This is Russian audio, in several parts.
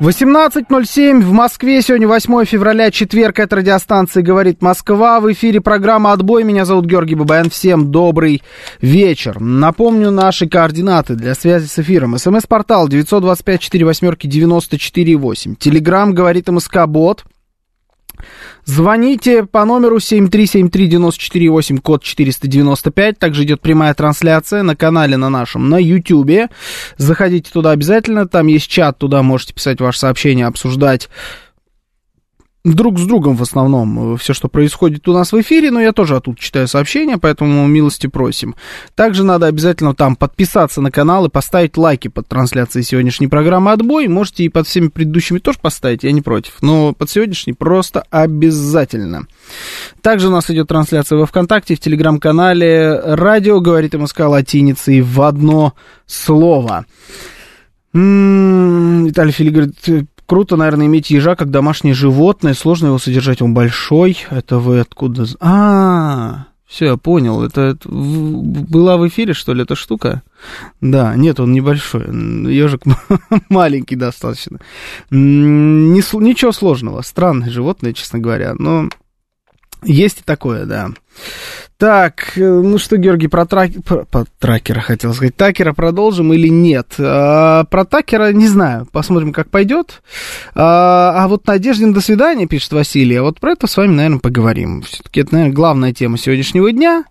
18.07 в Москве. Сегодня 8 февраля, четверг. Это радиостанция «Говорит Москва». В эфире программа «Отбой». Меня зовут Георгий Бабаян. Всем добрый вечер. Напомню наши координаты для связи с эфиром. СМС-портал 925-48-94-8. Телеграмм «Говорит МСК-бот». Звоните по номеру 7373948, код 495. Также идет прямая трансляция на канале на нашем, на YouTube. Заходите туда обязательно, там есть чат, туда можете писать ваши сообщения, обсуждать друг с другом в основном все, что происходит у нас в эфире, но я тоже оттуда читаю сообщения, поэтому милости просим. Также надо обязательно там подписаться на канал и поставить лайки под трансляцией сегодняшней программы «Отбой». Можете и под всеми предыдущими тоже поставить, я не против, но под сегодняшней просто обязательно. Также у нас идет трансляция во Вконтакте, в Телеграм-канале «Радио», говорит МСК латиницей в одно слово. М-м, Виталий Фили говорит, Круто, наверное, иметь ежа как домашнее животное. Сложно его содержать, он большой. Это вы откуда? А, все, я понял. Это, это была в эфире, что ли, эта штука? Да, нет, он небольшой. Ежик маленький достаточно. Ничего сложного. Странное животное, честно говоря. Но есть и такое, да. Так, э, ну что, Георгий, про, трак... про, про тракера хотел сказать. Такера продолжим или нет? А, про Такера не знаю. Посмотрим, как пойдет. А, а вот Надеждин до свидания, пишет Василий. А вот про это с вами, наверное, поговорим. Все-таки это, наверное, главная тема сегодняшнего дня.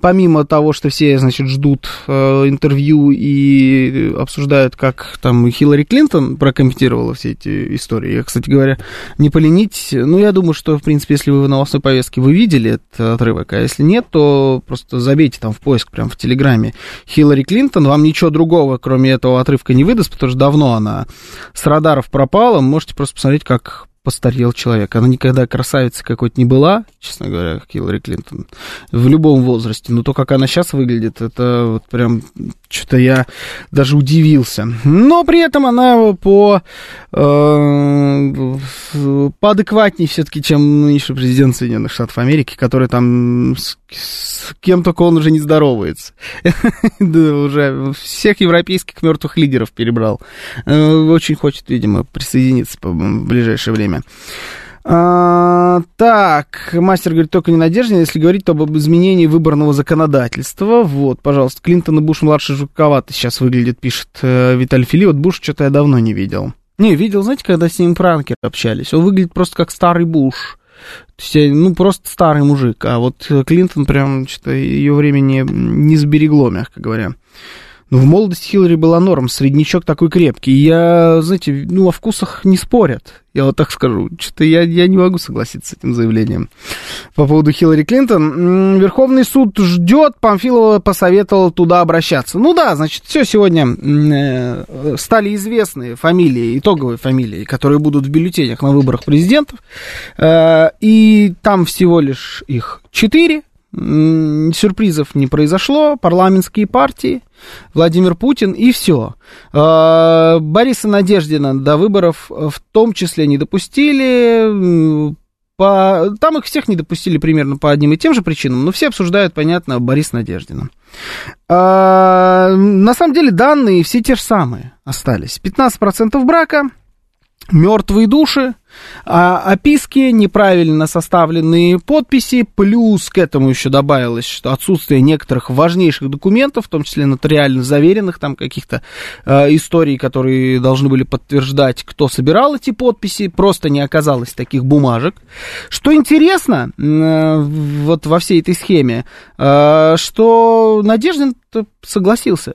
Помимо того, что все, значит, ждут э, интервью и обсуждают, как там Хиллари Клинтон прокомментировала все эти истории. Я, кстати говоря, не поленить. Ну, я думаю, что, в принципе, если вы в новостной повестке вы видели этот отрывок, а если нет, то просто забейте там в поиск, прям в Телеграме. Хиллари Клинтон, вам ничего другого, кроме этого отрывка, не выдаст, потому что давно она с радаров пропала, можете просто посмотреть, как постарел человек. Она никогда красавицей какой-то не была, честно говоря, как Хиллари Клинтон, в любом возрасте. Но то, как она сейчас выглядит, это вот прям что-то я даже удивился. Но при этом она по, э, поадекватнее все-таки, чем нынешний президент Соединенных Штатов Америки, который там с, с кем только он уже не здоровается. Уже всех европейских мертвых лидеров перебрал. Э, очень хочет, видимо, присоединиться в ближайшее время. А, так, мастер говорит, только не Надеждин, если говорить то об изменении выборного законодательства. Вот, пожалуйста, Клинтон и Буш-младший жутковато сейчас выглядит, пишет э, Виталий Фили. Вот Буш что-то я давно не видел. Не, видел, знаете, когда с ним пранкеры общались. Он выглядит просто как старый Буш. То есть, э, ну, просто старый мужик. А вот Клинтон прям что-то ее времени не сберегло, мягко говоря. Но в молодости Хиллари была норм, среднячок такой крепкий. Я, знаете, ну, о вкусах не спорят. Я вот так скажу. Что-то я, я не могу согласиться с этим заявлением. По поводу Хиллари Клинтон. Верховный суд ждет, Памфилова посоветовал туда обращаться. Ну да, значит, все сегодня э, стали известны фамилии, итоговые фамилии, которые будут в бюллетенях на выборах президентов. Э, и там всего лишь их четыре сюрпризов не произошло, парламентские партии, Владимир Путин и все. А, Бориса Надеждина до выборов в том числе не допустили, по... Там их всех не допустили примерно по одним и тем же причинам, но все обсуждают, понятно, Бориса Надеждина. А, на самом деле данные все те же самые остались. 15% брака, мертвые души, а, описки, неправильно составленные подписи, плюс к этому еще добавилось, что отсутствие некоторых важнейших документов, в том числе нотариально заверенных, там каких-то э, историй, которые должны были подтверждать, кто собирал эти подписи, просто не оказалось таких бумажек. Что интересно, э, вот во всей этой схеме, э, что Надеждин согласился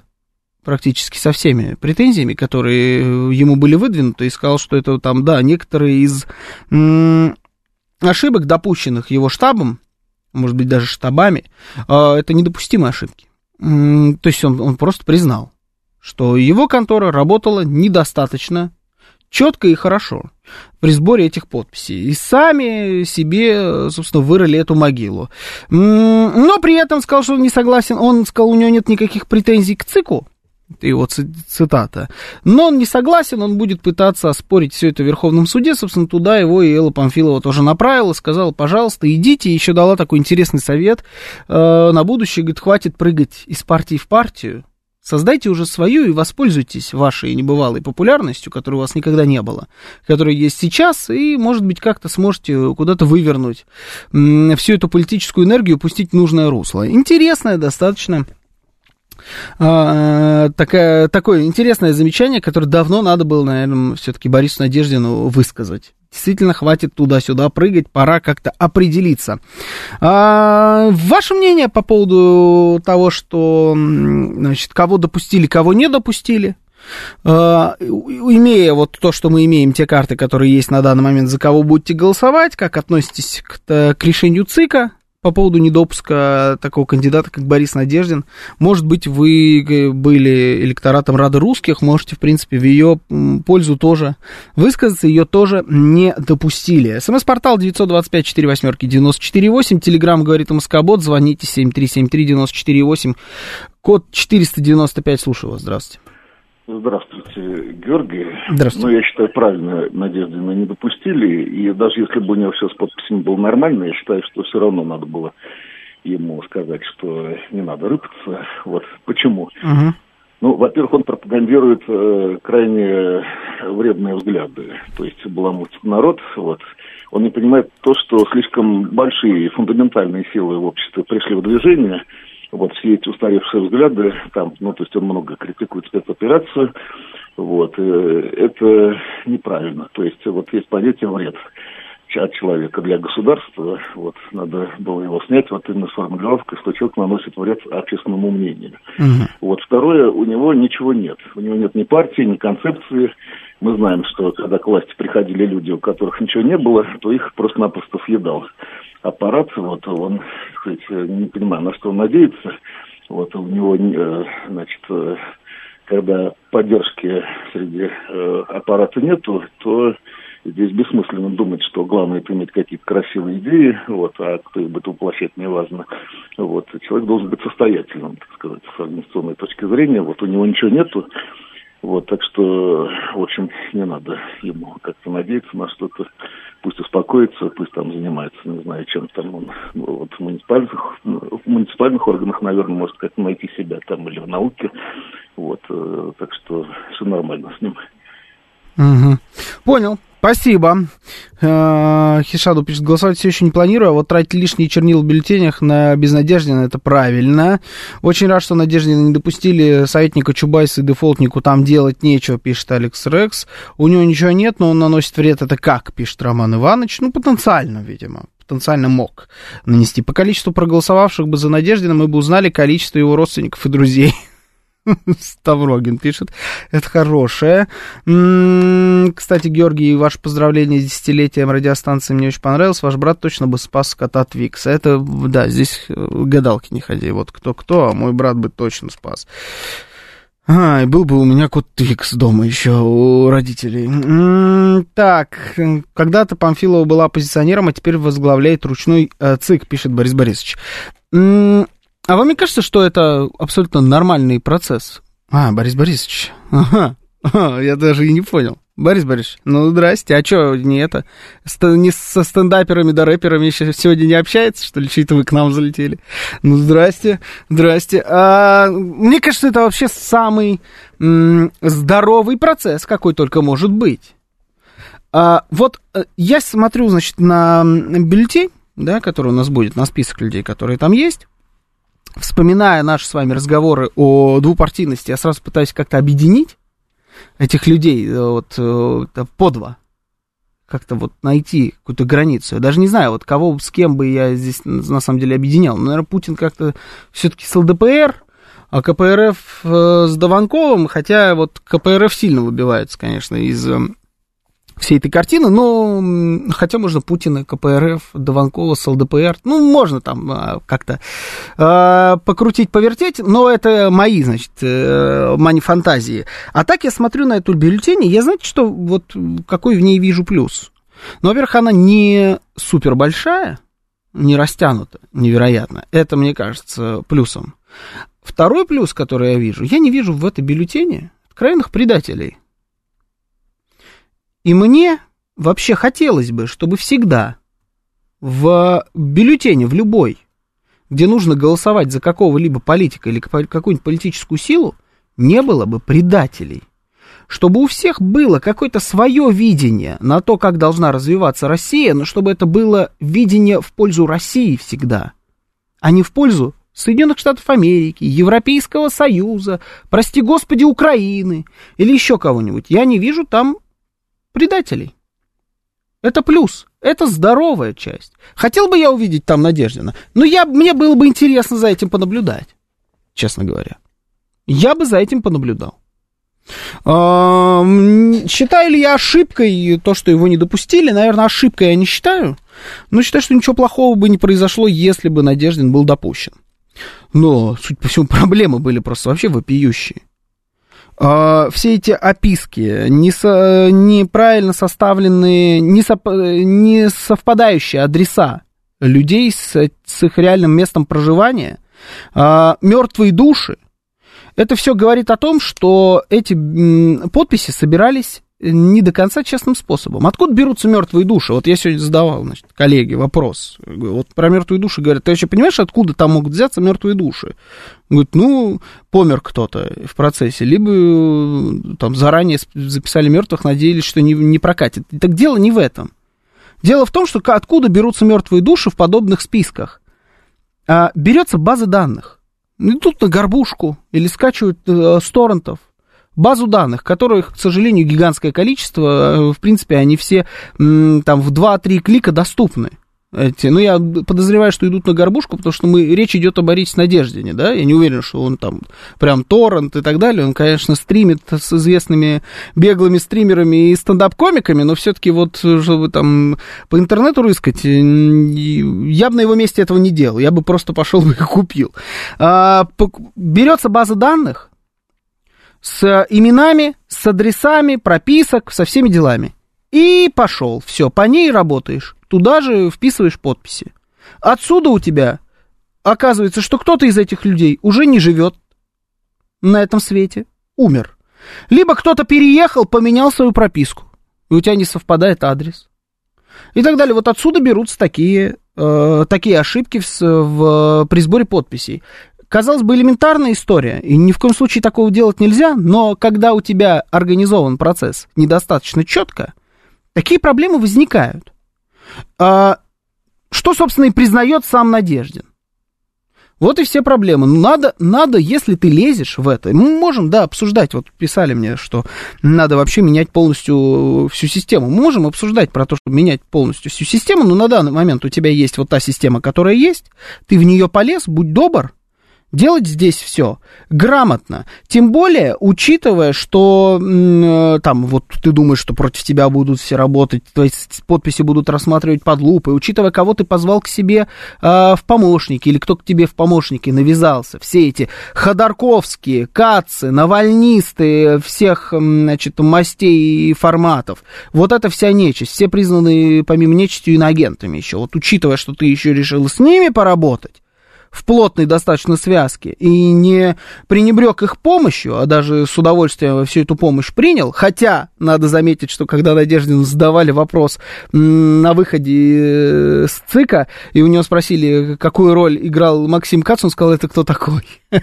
практически со всеми претензиями, которые э, ему были выдвинуты, и сказал, что это там, да, некоторые из ошибок, допущенных его штабом, может быть, даже штабами, э, это недопустимые ошибки. То есть он, он просто признал, что его контора работала недостаточно четко и хорошо при сборе этих подписей. И сами себе, собственно, вырыли эту могилу. Но при этом сказал, что он не согласен. Он сказал, у него нет никаких претензий к ЦИКу. Его цитата. Но он не согласен, он будет пытаться оспорить все это в Верховном суде. Собственно, туда его и Элла Памфилова тоже направила, сказала, пожалуйста, идите. Еще дала такой интересный совет э, на будущее. Говорит, хватит прыгать из партии в партию Создайте уже свою и воспользуйтесь вашей небывалой популярностью, которой у вас никогда не было, которая есть сейчас, и, может быть, как-то сможете куда-то вывернуть всю эту политическую энергию, пустить в нужное русло. Интересное достаточно а, такая, такое интересное замечание, которое давно надо было, наверное, все-таки Борису Надеждину высказать. Действительно, хватит туда-сюда прыгать, пора как-то определиться. А, ваше мнение по поводу того, что, значит, кого допустили, кого не допустили? Uh, имея вот то, что мы имеем, те карты, которые есть на данный момент, за кого будете голосовать, как относитесь к, к решению ЦИКа, по поводу недопуска такого кандидата, как Борис Надеждин. Может быть, вы э, были электоратом Рады русских, можете, в принципе, в ее пользу тоже высказаться, ее тоже не допустили. СМС-портал 925-48-94-8, телеграмм говорит МСК-бот, звоните 7373-94-8, код 495, слушаю вас, здравствуйте. Здравствуйте, Георгий. Здравствуйте. Ну, я считаю, правильно Надеждина не допустили. И даже если бы у него все с подписями было нормально, я считаю, что все равно надо было ему сказать, что не надо рыпаться. Вот почему. Угу. Ну, во-первых, он пропагандирует э, крайне вредные взгляды. То есть баламутит народ. Вот. Он не понимает то, что слишком большие фундаментальные силы в обществе пришли в движение – вот все эти устаревшие взгляды, там, ну, то есть он много критикует спецоперацию, вот, э, это неправильно. То есть вот есть понятие вред от человека для государства, вот, надо было его снять, вот именно с формулировкой, что человек наносит вред общественному мнению. Угу. Вот второе, у него ничего нет. У него нет ни партии, ни концепции. Мы знаем, что когда к власти приходили люди, у которых ничего не было, то их просто-напросто съедал аппарат, вот он, сказать, не понимаю, на что он надеется. Вот у него, э, значит, э, когда поддержки среди э, аппарата нету, то здесь бессмысленно думать, что главное это иметь какие-то красивые идеи, вот, а кто их будет воплощать, неважно. Вот, человек должен быть состоятельным, так сказать, с организационной точки зрения. Вот у него ничего нету, вот, так что, в общем, не надо ему как-то надеяться на что-то. Пусть успокоится, пусть там занимается, не знаю, чем там он вот, в муниципальных, в муниципальных органах, наверное, может как-то найти себя там или в науке. Вот, э, так что все нормально с ним. Угу. Понял. Спасибо. Э, Хишаду пишет, голосовать все еще не планирую, а вот тратить лишние чернила в бюллетенях на безнадеждина, это правильно. Очень рад, что Надеждина не допустили советника Чубайса и дефолтнику, там делать нечего, пишет Алекс Рекс. У него ничего нет, но он наносит вред, это как, пишет Роман Иванович. Ну, потенциально, видимо потенциально мог нанести. По количеству проголосовавших бы за Надеждина мы бы узнали количество его родственников и друзей. Ставрогин пишет. Это хорошее. Кстати, Георгий, ваше поздравление с десятилетием радиостанции мне очень понравилось. Ваш брат точно бы спас кота Твикса. Это, да, здесь э, гадалки не ходи. Вот кто-кто, а мой брат бы точно спас. А, и был бы у меня кот Твикс дома еще у родителей. Так, когда-то Памфилова была оппозиционером, а теперь возглавляет ручной э, ЦИК, пишет Борис Борисович. А вам не кажется, что это абсолютно нормальный процесс? А, Борис Борисович. Ага. Я даже и не понял. Борис Борисович, ну здрасте, а что, не это, не со стендаперами да рэперами сегодня не общается, что ли, чьи-то вы к нам залетели? Ну здрасте, здрасте. А, мне кажется, это вообще самый м- здоровый процесс, какой только может быть. А, вот э, я смотрю, значит, на бюллетень, да, который у нас будет, на список людей, которые там есть, вспоминая наши с вами разговоры о двупартийности, я сразу пытаюсь как-то объединить этих людей э, вот э, по два. Как-то вот найти какую-то границу. Я даже не знаю, вот кого, с кем бы я здесь на самом деле объединял. Наверное, Путин как-то все-таки с ЛДПР, а КПРФ э, с Дованковым, хотя вот КПРФ сильно выбивается, конечно, из всей этой картины, но хотя можно Путина, КПРФ, Дованкова с ЛДПР, ну, можно там а, как-то э, покрутить, повертеть, но это мои, значит, э, мои фантазии. А так я смотрю на эту бюллетень, и я, знаете, что, вот какой в ней вижу плюс? Ну, во-первых, она не супер большая, не растянута, невероятно. Это, мне кажется, плюсом. Второй плюс, который я вижу, я не вижу в этой бюллетене откровенных предателей. И мне вообще хотелось бы, чтобы всегда в бюллетене, в любой, где нужно голосовать за какого-либо политика или какую-нибудь политическую силу, не было бы предателей. Чтобы у всех было какое-то свое видение на то, как должна развиваться Россия, но чтобы это было видение в пользу России всегда, а не в пользу Соединенных Штатов Америки, Европейского Союза, прости господи, Украины или еще кого-нибудь. Я не вижу там предателей. Это плюс, это здоровая часть. Хотел бы я увидеть там Надеждина, но я, мне было бы интересно за этим понаблюдать, честно говоря. Я бы за этим понаблюдал. Считаю ли я ошибкой то, что его не допустили? Наверное, ошибкой я не считаю. Но считаю, что ничего плохого бы не произошло, если бы Надеждин был допущен. Но, суть по всему, проблемы были просто вообще вопиющие. А, все эти описки, не со, неправильно составленные, не, со, не совпадающие адреса людей с, с их реальным местом проживания, а, мертвые души, это все говорит о том, что эти подписи собирались не до конца честным способом. Откуда берутся мертвые души? Вот я сегодня задавал, значит, коллеге вопрос. Вот про мертвые души говорят, ты вообще понимаешь, откуда там могут взяться мертвые души? Говорит, ну, помер кто-то в процессе, либо там заранее записали мертвых, надеялись, что не, не прокатит. Так дело не в этом. Дело в том, что откуда берутся мертвые души в подобных списках? А, берется база данных. Идут на горбушку или скачивают э, с торрентов базу данных, которых, к сожалению, гигантское количество, э, в принципе, они все там в 2-3 клика доступны. Эти, ну, я подозреваю, что идут на горбушку, потому что мы, речь идет о Борисе Надеждине, да, я не уверен, что он там прям торрент и так далее, он, конечно, стримит с известными беглыми стримерами и стендап-комиками, но все-таки вот, чтобы там по интернету рыскать, я бы на его месте этого не делал, я бы просто пошел и купил. А, берется база данных, с именами, с адресами, прописок, со всеми делами. И пошел, все, по ней работаешь, туда же вписываешь подписи. Отсюда у тебя оказывается, что кто-то из этих людей уже не живет на этом свете, умер. Либо кто-то переехал, поменял свою прописку, и у тебя не совпадает адрес. И так далее. Вот отсюда берутся такие, э, такие ошибки в, в, при сборе подписей казалось бы, элементарная история, и ни в коем случае такого делать нельзя, но когда у тебя организован процесс недостаточно четко, такие проблемы возникают. А, что, собственно, и признает сам Надеждин. Вот и все проблемы. Ну, надо, надо, если ты лезешь в это, мы можем, да, обсуждать, вот писали мне, что надо вообще менять полностью всю систему. Мы можем обсуждать про то, чтобы менять полностью всю систему, но на данный момент у тебя есть вот та система, которая есть, ты в нее полез, будь добр, делать здесь все грамотно. Тем более, учитывая, что э, там вот ты думаешь, что против тебя будут все работать, то есть подписи будут рассматривать под лупой, учитывая, кого ты позвал к себе э, в помощники или кто к тебе в помощники навязался, все эти Ходорковские, Кацы, Навальнисты всех, значит, мастей и форматов. Вот это вся нечисть, все признаны помимо нечистью иноагентами еще. Вот учитывая, что ты еще решил с ними поработать, в плотной достаточно связке и не пренебрег их помощью, а даже с удовольствием всю эту помощь принял, хотя, надо заметить, что когда Надеждину задавали вопрос на выходе э, с ЦИКа, и у него спросили, какую роль играл Максим Кац, он сказал, это кто такой?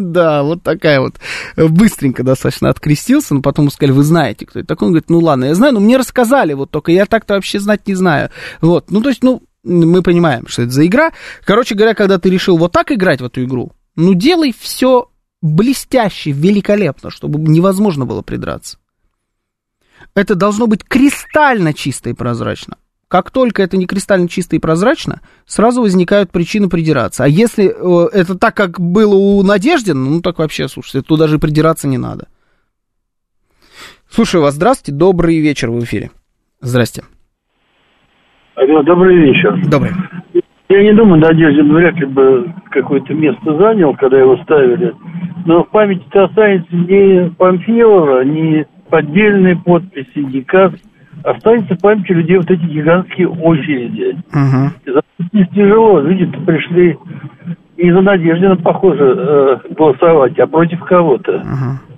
Да, вот такая вот. Быстренько достаточно открестился, но потом сказали, вы знаете, кто это такой. Он говорит, ну ладно, я знаю, но мне рассказали, вот только я так-то вообще знать не знаю. Вот, ну то есть, ну, мы понимаем, что это за игра. Короче говоря, когда ты решил вот так играть в эту игру, ну делай все блестяще, великолепно, чтобы невозможно было придраться. Это должно быть кристально чисто и прозрачно. Как только это не кристально чисто и прозрачно, сразу возникают причины придираться. А если э, это так, как было у Надеждина, ну так вообще, слушайте, тут даже придираться не надо. Слушаю вас. Здравствуйте. Добрый вечер в эфире. Здрасте. Алло, добрый вечер. Добрый. Я не думаю, Надеждин вряд ли бы какое-то место занял, когда его ставили. Но в памяти-то останется не Памфилова, не поддельные подписи, не КАС. Останется в памяти людей вот эти гигантские очереди. Угу. Тяжело. Люди-то пришли не за Надеждина, похоже, э, голосовать, а против кого-то. Угу.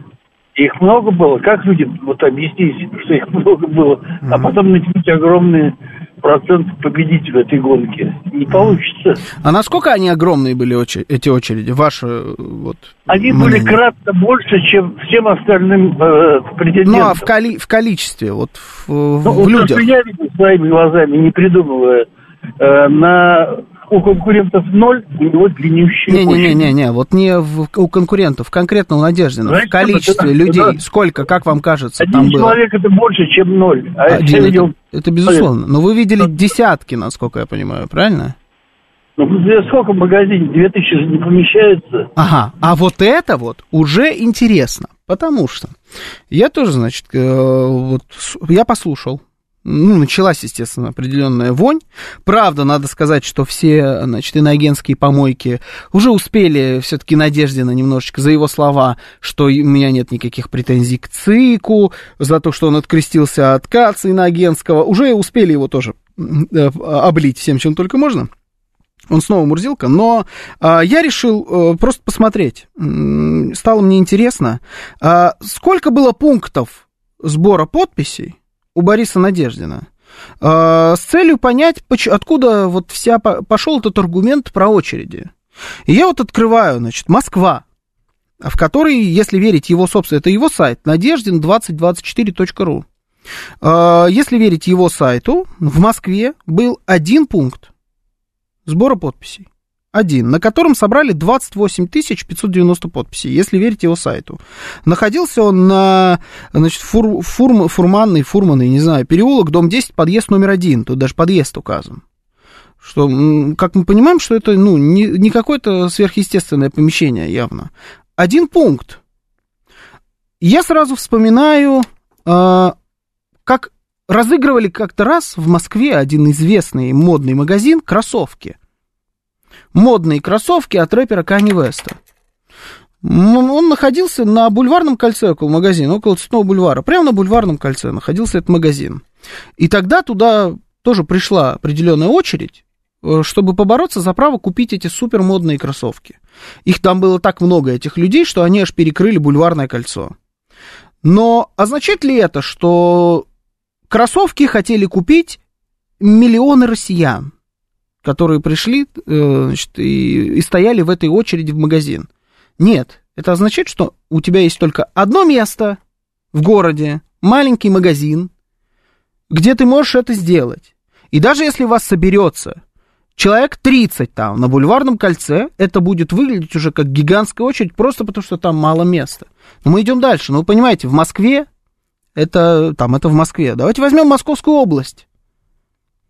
Их много было. Как люди вот объяснить, что их много было, а потом натянуть огромные процент победителя этой гонки. Не получится. А насколько они огромные были очер- эти очереди? Ваши вот. Они мнение. были кратно больше, чем всем остальным э, претендентам. Ну а в, коли- в количестве, вот в, в Ну, вот людях. то, что я видел своими глазами, не придумывая, э, на у конкурентов ноль, у него длиннющие очереди. Не-не-не-не, вот не в- у конкурентов, конкретно у Надеждина. Знаете, в количестве это- людей, это- сколько, как вам кажется, Один там было? человек это больше, чем ноль. А Один, я это, видел, это безусловно. Но вы видели десятки, насколько я понимаю, правильно? ну, где сколько в магазине? Две тысячи же не помещается. Ага, а вот это вот уже интересно, потому что я тоже, значит, э, вот я послушал. Ну, началась, естественно, определенная вонь. Правда, надо сказать, что все, значит, иноагентские помойки уже успели все-таки Надеждина немножечко за его слова, что у меня нет никаких претензий к ЦИКу, за то, что он открестился от КАЦа иноагентского. Уже успели его тоже э, облить всем, чем только можно. Он снова Мурзилка, но а, я решил а, просто посмотреть. Стало мне интересно, а, сколько было пунктов сбора подписей у Бориса Надеждина а, с целью понять, откуда вот вся по- пошел этот аргумент про очереди. И я вот открываю, значит, Москва, в которой, если верить его собственно, это его сайт, надеждин2024.ру. А, Если верить его сайту, в Москве был один пункт сбора подписей. Один, на котором собрали 28 590 подписей, если верить его сайту. Находился он на значит, фур, фурм, фурманный, фурманный, не знаю, переулок, дом 10, подъезд номер один. Тут даже подъезд указан. Что, как мы понимаем, что это ну, не, не какое-то сверхъестественное помещение явно. Один пункт. Я сразу вспоминаю, э, как разыгрывали как-то раз в Москве один известный модный магазин кроссовки. Модные кроссовки от рэпера Кани Веста. Он находился на бульварном кольце около магазина, около Цветного бульвара. Прямо на бульварном кольце находился этот магазин. И тогда туда тоже пришла определенная очередь, э, чтобы побороться за право купить эти супермодные кроссовки. Их там было так много, этих людей, что они аж перекрыли бульварное кольцо. Но означает ли это, что кроссовки хотели купить миллионы россиян, которые пришли э, значит, и, и стояли в этой очереди в магазин? Нет, это означает, что у тебя есть только одно место в городе, маленький магазин, где ты можешь это сделать. И даже если вас соберется человек 30 там на бульварном кольце, это будет выглядеть уже как гигантская очередь, просто потому что там мало места. Но мы идем дальше. Ну, вы понимаете, в Москве, это, там, это в Москве. Давайте возьмем Московскую область.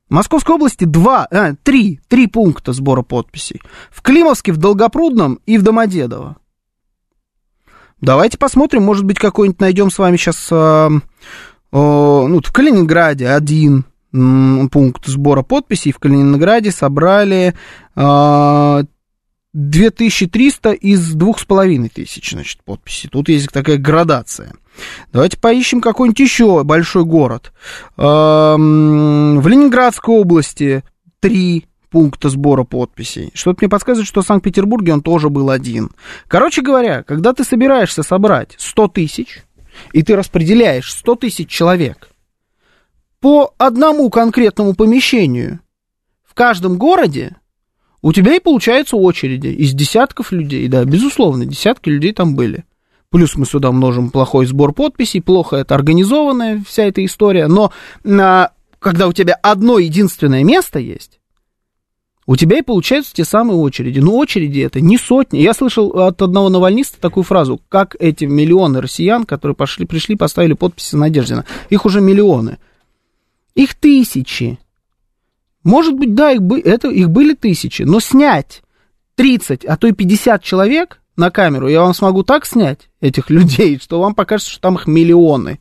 Московской области два, а, три, три пункта сбора подписей. В Климовске, в Долгопрудном и в Домодедово. Давайте посмотрим, может быть, какой-нибудь найдем с вами сейчас, а, а, ну, в Калининграде один пункт сбора подписей. В Калининграде собрали а, 2300 из 2500, значит, подписей. Тут есть такая градация. Давайте поищем какой-нибудь еще большой город. Эм, В Ленинградской области три пункта сбора подписей. Что-то мне подсказывает, что в Санкт-Петербурге он тоже был один. Короче говоря, когда ты собираешься собрать 100 тысяч, и ты распределяешь 100 тысяч человек по одному конкретному помещению в каждом городе, у тебя и получаются очереди из десятков людей, да, безусловно, десятки людей там были. Плюс мы сюда множим плохой сбор подписей, плохо это организованная вся эта история, но а, когда у тебя одно единственное место есть, у тебя и получаются те самые очереди. Но очереди это не сотни. Я слышал от одного навальниста такую фразу, как эти миллионы россиян, которые пошли, пришли, поставили подписи Надеждина. Их уже миллионы. Их тысячи. Может быть, да, их, бы, это, их были тысячи, но снять 30, а то и 50 человек на камеру, я вам смогу так снять этих людей, что вам покажется, что там их миллионы.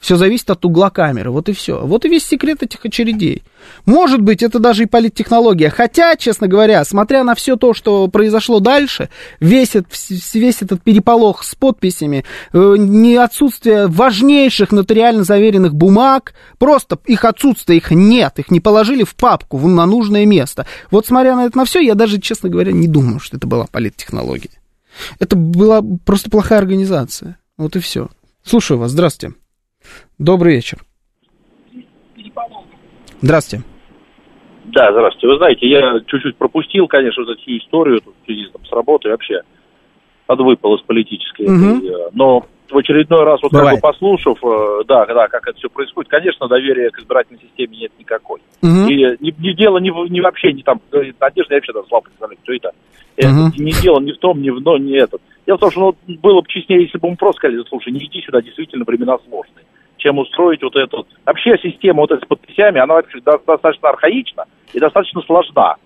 Все зависит от угла камеры, вот и все. Вот и весь секрет этих очередей. Может быть, это даже и политтехнология. Хотя, честно говоря, смотря на все то, что произошло дальше, весь, этот, весь этот переполох с подписями, э, не отсутствие важнейших нотариально заверенных бумаг, просто их отсутствие, их нет, их не положили в папку на нужное место. Вот смотря на это на все, я даже, честно говоря, не думаю, что это была политтехнология. Это была просто плохая организация. Вот и все. Слушаю вас, здравствуйте. Добрый вечер. Здравствуйте. Да, здравствуйте. Вы знаете, я чуть-чуть пропустил, конечно, вот эту историю тут, в связи там, с работой вообще подвыпал из политической. Угу. Но в очередной раз, вот как бы послушав, э, да, да, как это все происходит, конечно, доверия к избирательной системе нет никакой. Угу. И не, не дело не, не вообще, не там, Надежда, я вообще даже слабо представляю, кто это. Угу. Это не дело ни в том, ни в но, ни этот. Дело в том, что ну, было бы честнее, если бы мы просто сказали, слушай, не иди сюда, действительно времена сложные чем устроить вот эту... Вообще система вот с подписями, она вообще достаточно архаична и достаточно сложна.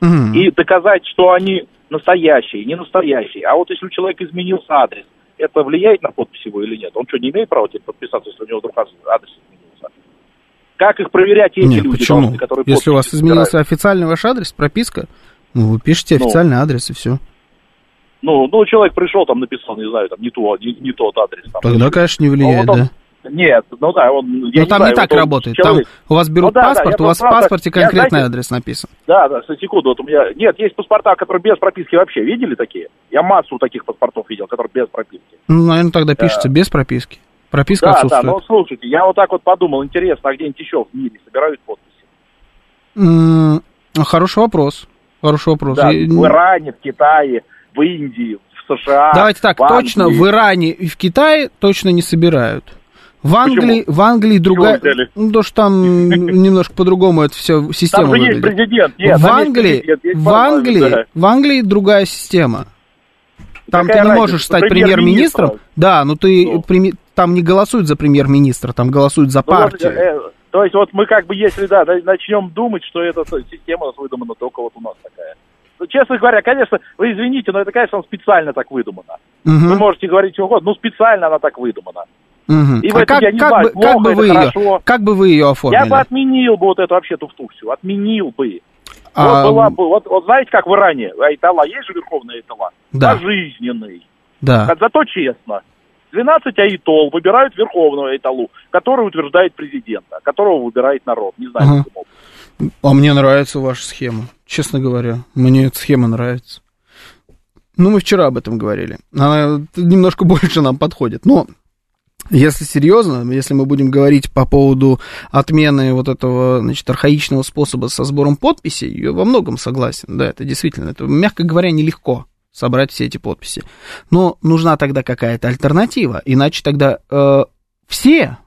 Mm-hmm. И доказать, что они настоящие, не настоящие. А вот если у человека изменился адрес, это влияет на подпись его или нет? Он что, не имеет права теперь подписаться, если у него вдруг адрес изменился? Как их проверять эти нет, люди, почему? Должны, которые Если у вас изменился собирают? официальный ваш адрес, прописка, ну, вы пишете ну. официальный ну, адрес и все. Ну, ну, человек пришел, там написал, не знаю, там не, то, не, не тот адрес. Там, Тогда, конечно, не влияет, он, да. Нет, ну да, он... Но ну, там знаю, не так вот работает. Человек... Там у вас берут ну, да, паспорт, да, у вас в паспорте конкретный я, знаете, адрес написан. Да, да, секунду, вот у меня... Нет, есть паспорта, которые без прописки вообще. Видели такие? Я массу таких паспортов видел, которые без прописки. Ну, наверное, тогда пишется без прописки. Прописка да, отсутствует. Да, ну слушайте, я вот так вот подумал, интересно, а где-нибудь еще в мире собирают подписи? М-м, хороший вопрос. Хороший вопрос. Да, я... в Иране, в Китае, в Индии, в США. Давайте так, в точно в Иране и в Китае точно не собирают. В Англии, в Англии другая... Ну, то, что там немножко по-другому это все система там же выглядит. есть президент. Нет, в Англии, президент, есть в Англии, да. в Англии другая система. Там Какая ты не можешь стать премьер-министром. Да, но ты ну. Преми... там не голосуют за премьер-министра, там голосуют за ну, партию. Вот, э, то есть вот мы как бы, если да, начнем думать, что эта система выдумана только вот у нас такая. Ну, честно говоря, конечно, вы извините, но это, конечно, специально так выдумано. Угу. Вы можете говорить чего угодно, но специально она так выдумана. Угу. И а в этом как, я не как знаю, бы, плохо, как бы вы ее, Как бы вы ее оформили? Я бы отменил бы вот эту вообще туфту всю, отменил бы. А... Вот, была бы, вот, вот знаете, как в Иране, Айтала, есть же Верховный Айтала? Да. Пожизненный. Да. Зато честно. 12 айтол выбирают Верховного Айталу, который утверждает президента, которого выбирает народ. Не знаю, ага. каким А мне нравится ваша схема, честно говоря. Мне эта схема нравится. Ну, мы вчера об этом говорили. Она немножко больше нам подходит. Но если серьезно, если мы будем говорить по поводу отмены вот этого, значит, архаичного способа со сбором подписей, я во многом согласен, да, это действительно, это, мягко говоря, нелегко собрать все эти подписи. Но нужна тогда какая-то альтернатива, иначе тогда э, все,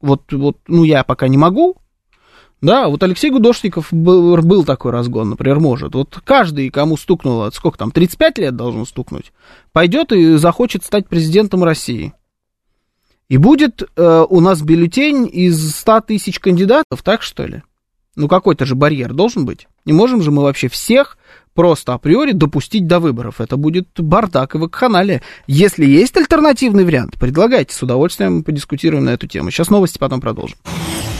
вот, вот, ну, я пока не могу, да, вот Алексей Гудошников был, был такой разгон, например, может. Вот каждый, кому стукнуло, сколько там, 35 лет должен стукнуть, пойдет и захочет стать президентом России. И будет э, у нас бюллетень из 100 тысяч кандидатов, так что ли? Ну, какой-то же барьер должен быть. Не можем же мы вообще всех просто априори допустить до выборов. Это будет бардак и вакханалия. Если есть альтернативный вариант, предлагайте, с удовольствием подискутируем на эту тему. Сейчас новости, потом продолжим.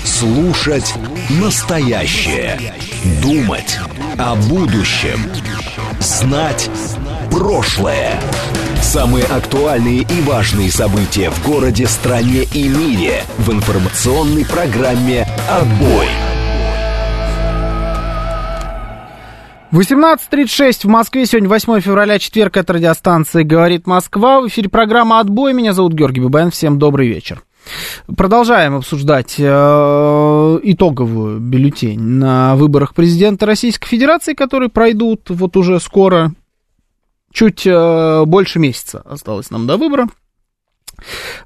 Слушать настоящее. Думать о будущем. Знать прошлое. Самые актуальные и важные события в городе, стране и мире в информационной программе «Отбой». 18.36 в Москве. Сегодня 8 февраля, четверг. Это радиостанция «Говорит Москва». В эфире программа «Отбой». Меня зовут Георгий Бабаян. Всем добрый вечер. Продолжаем обсуждать э, итоговую бюллетень на выборах президента Российской Федерации, которые пройдут вот уже скоро, чуть э, больше месяца осталось нам до выбора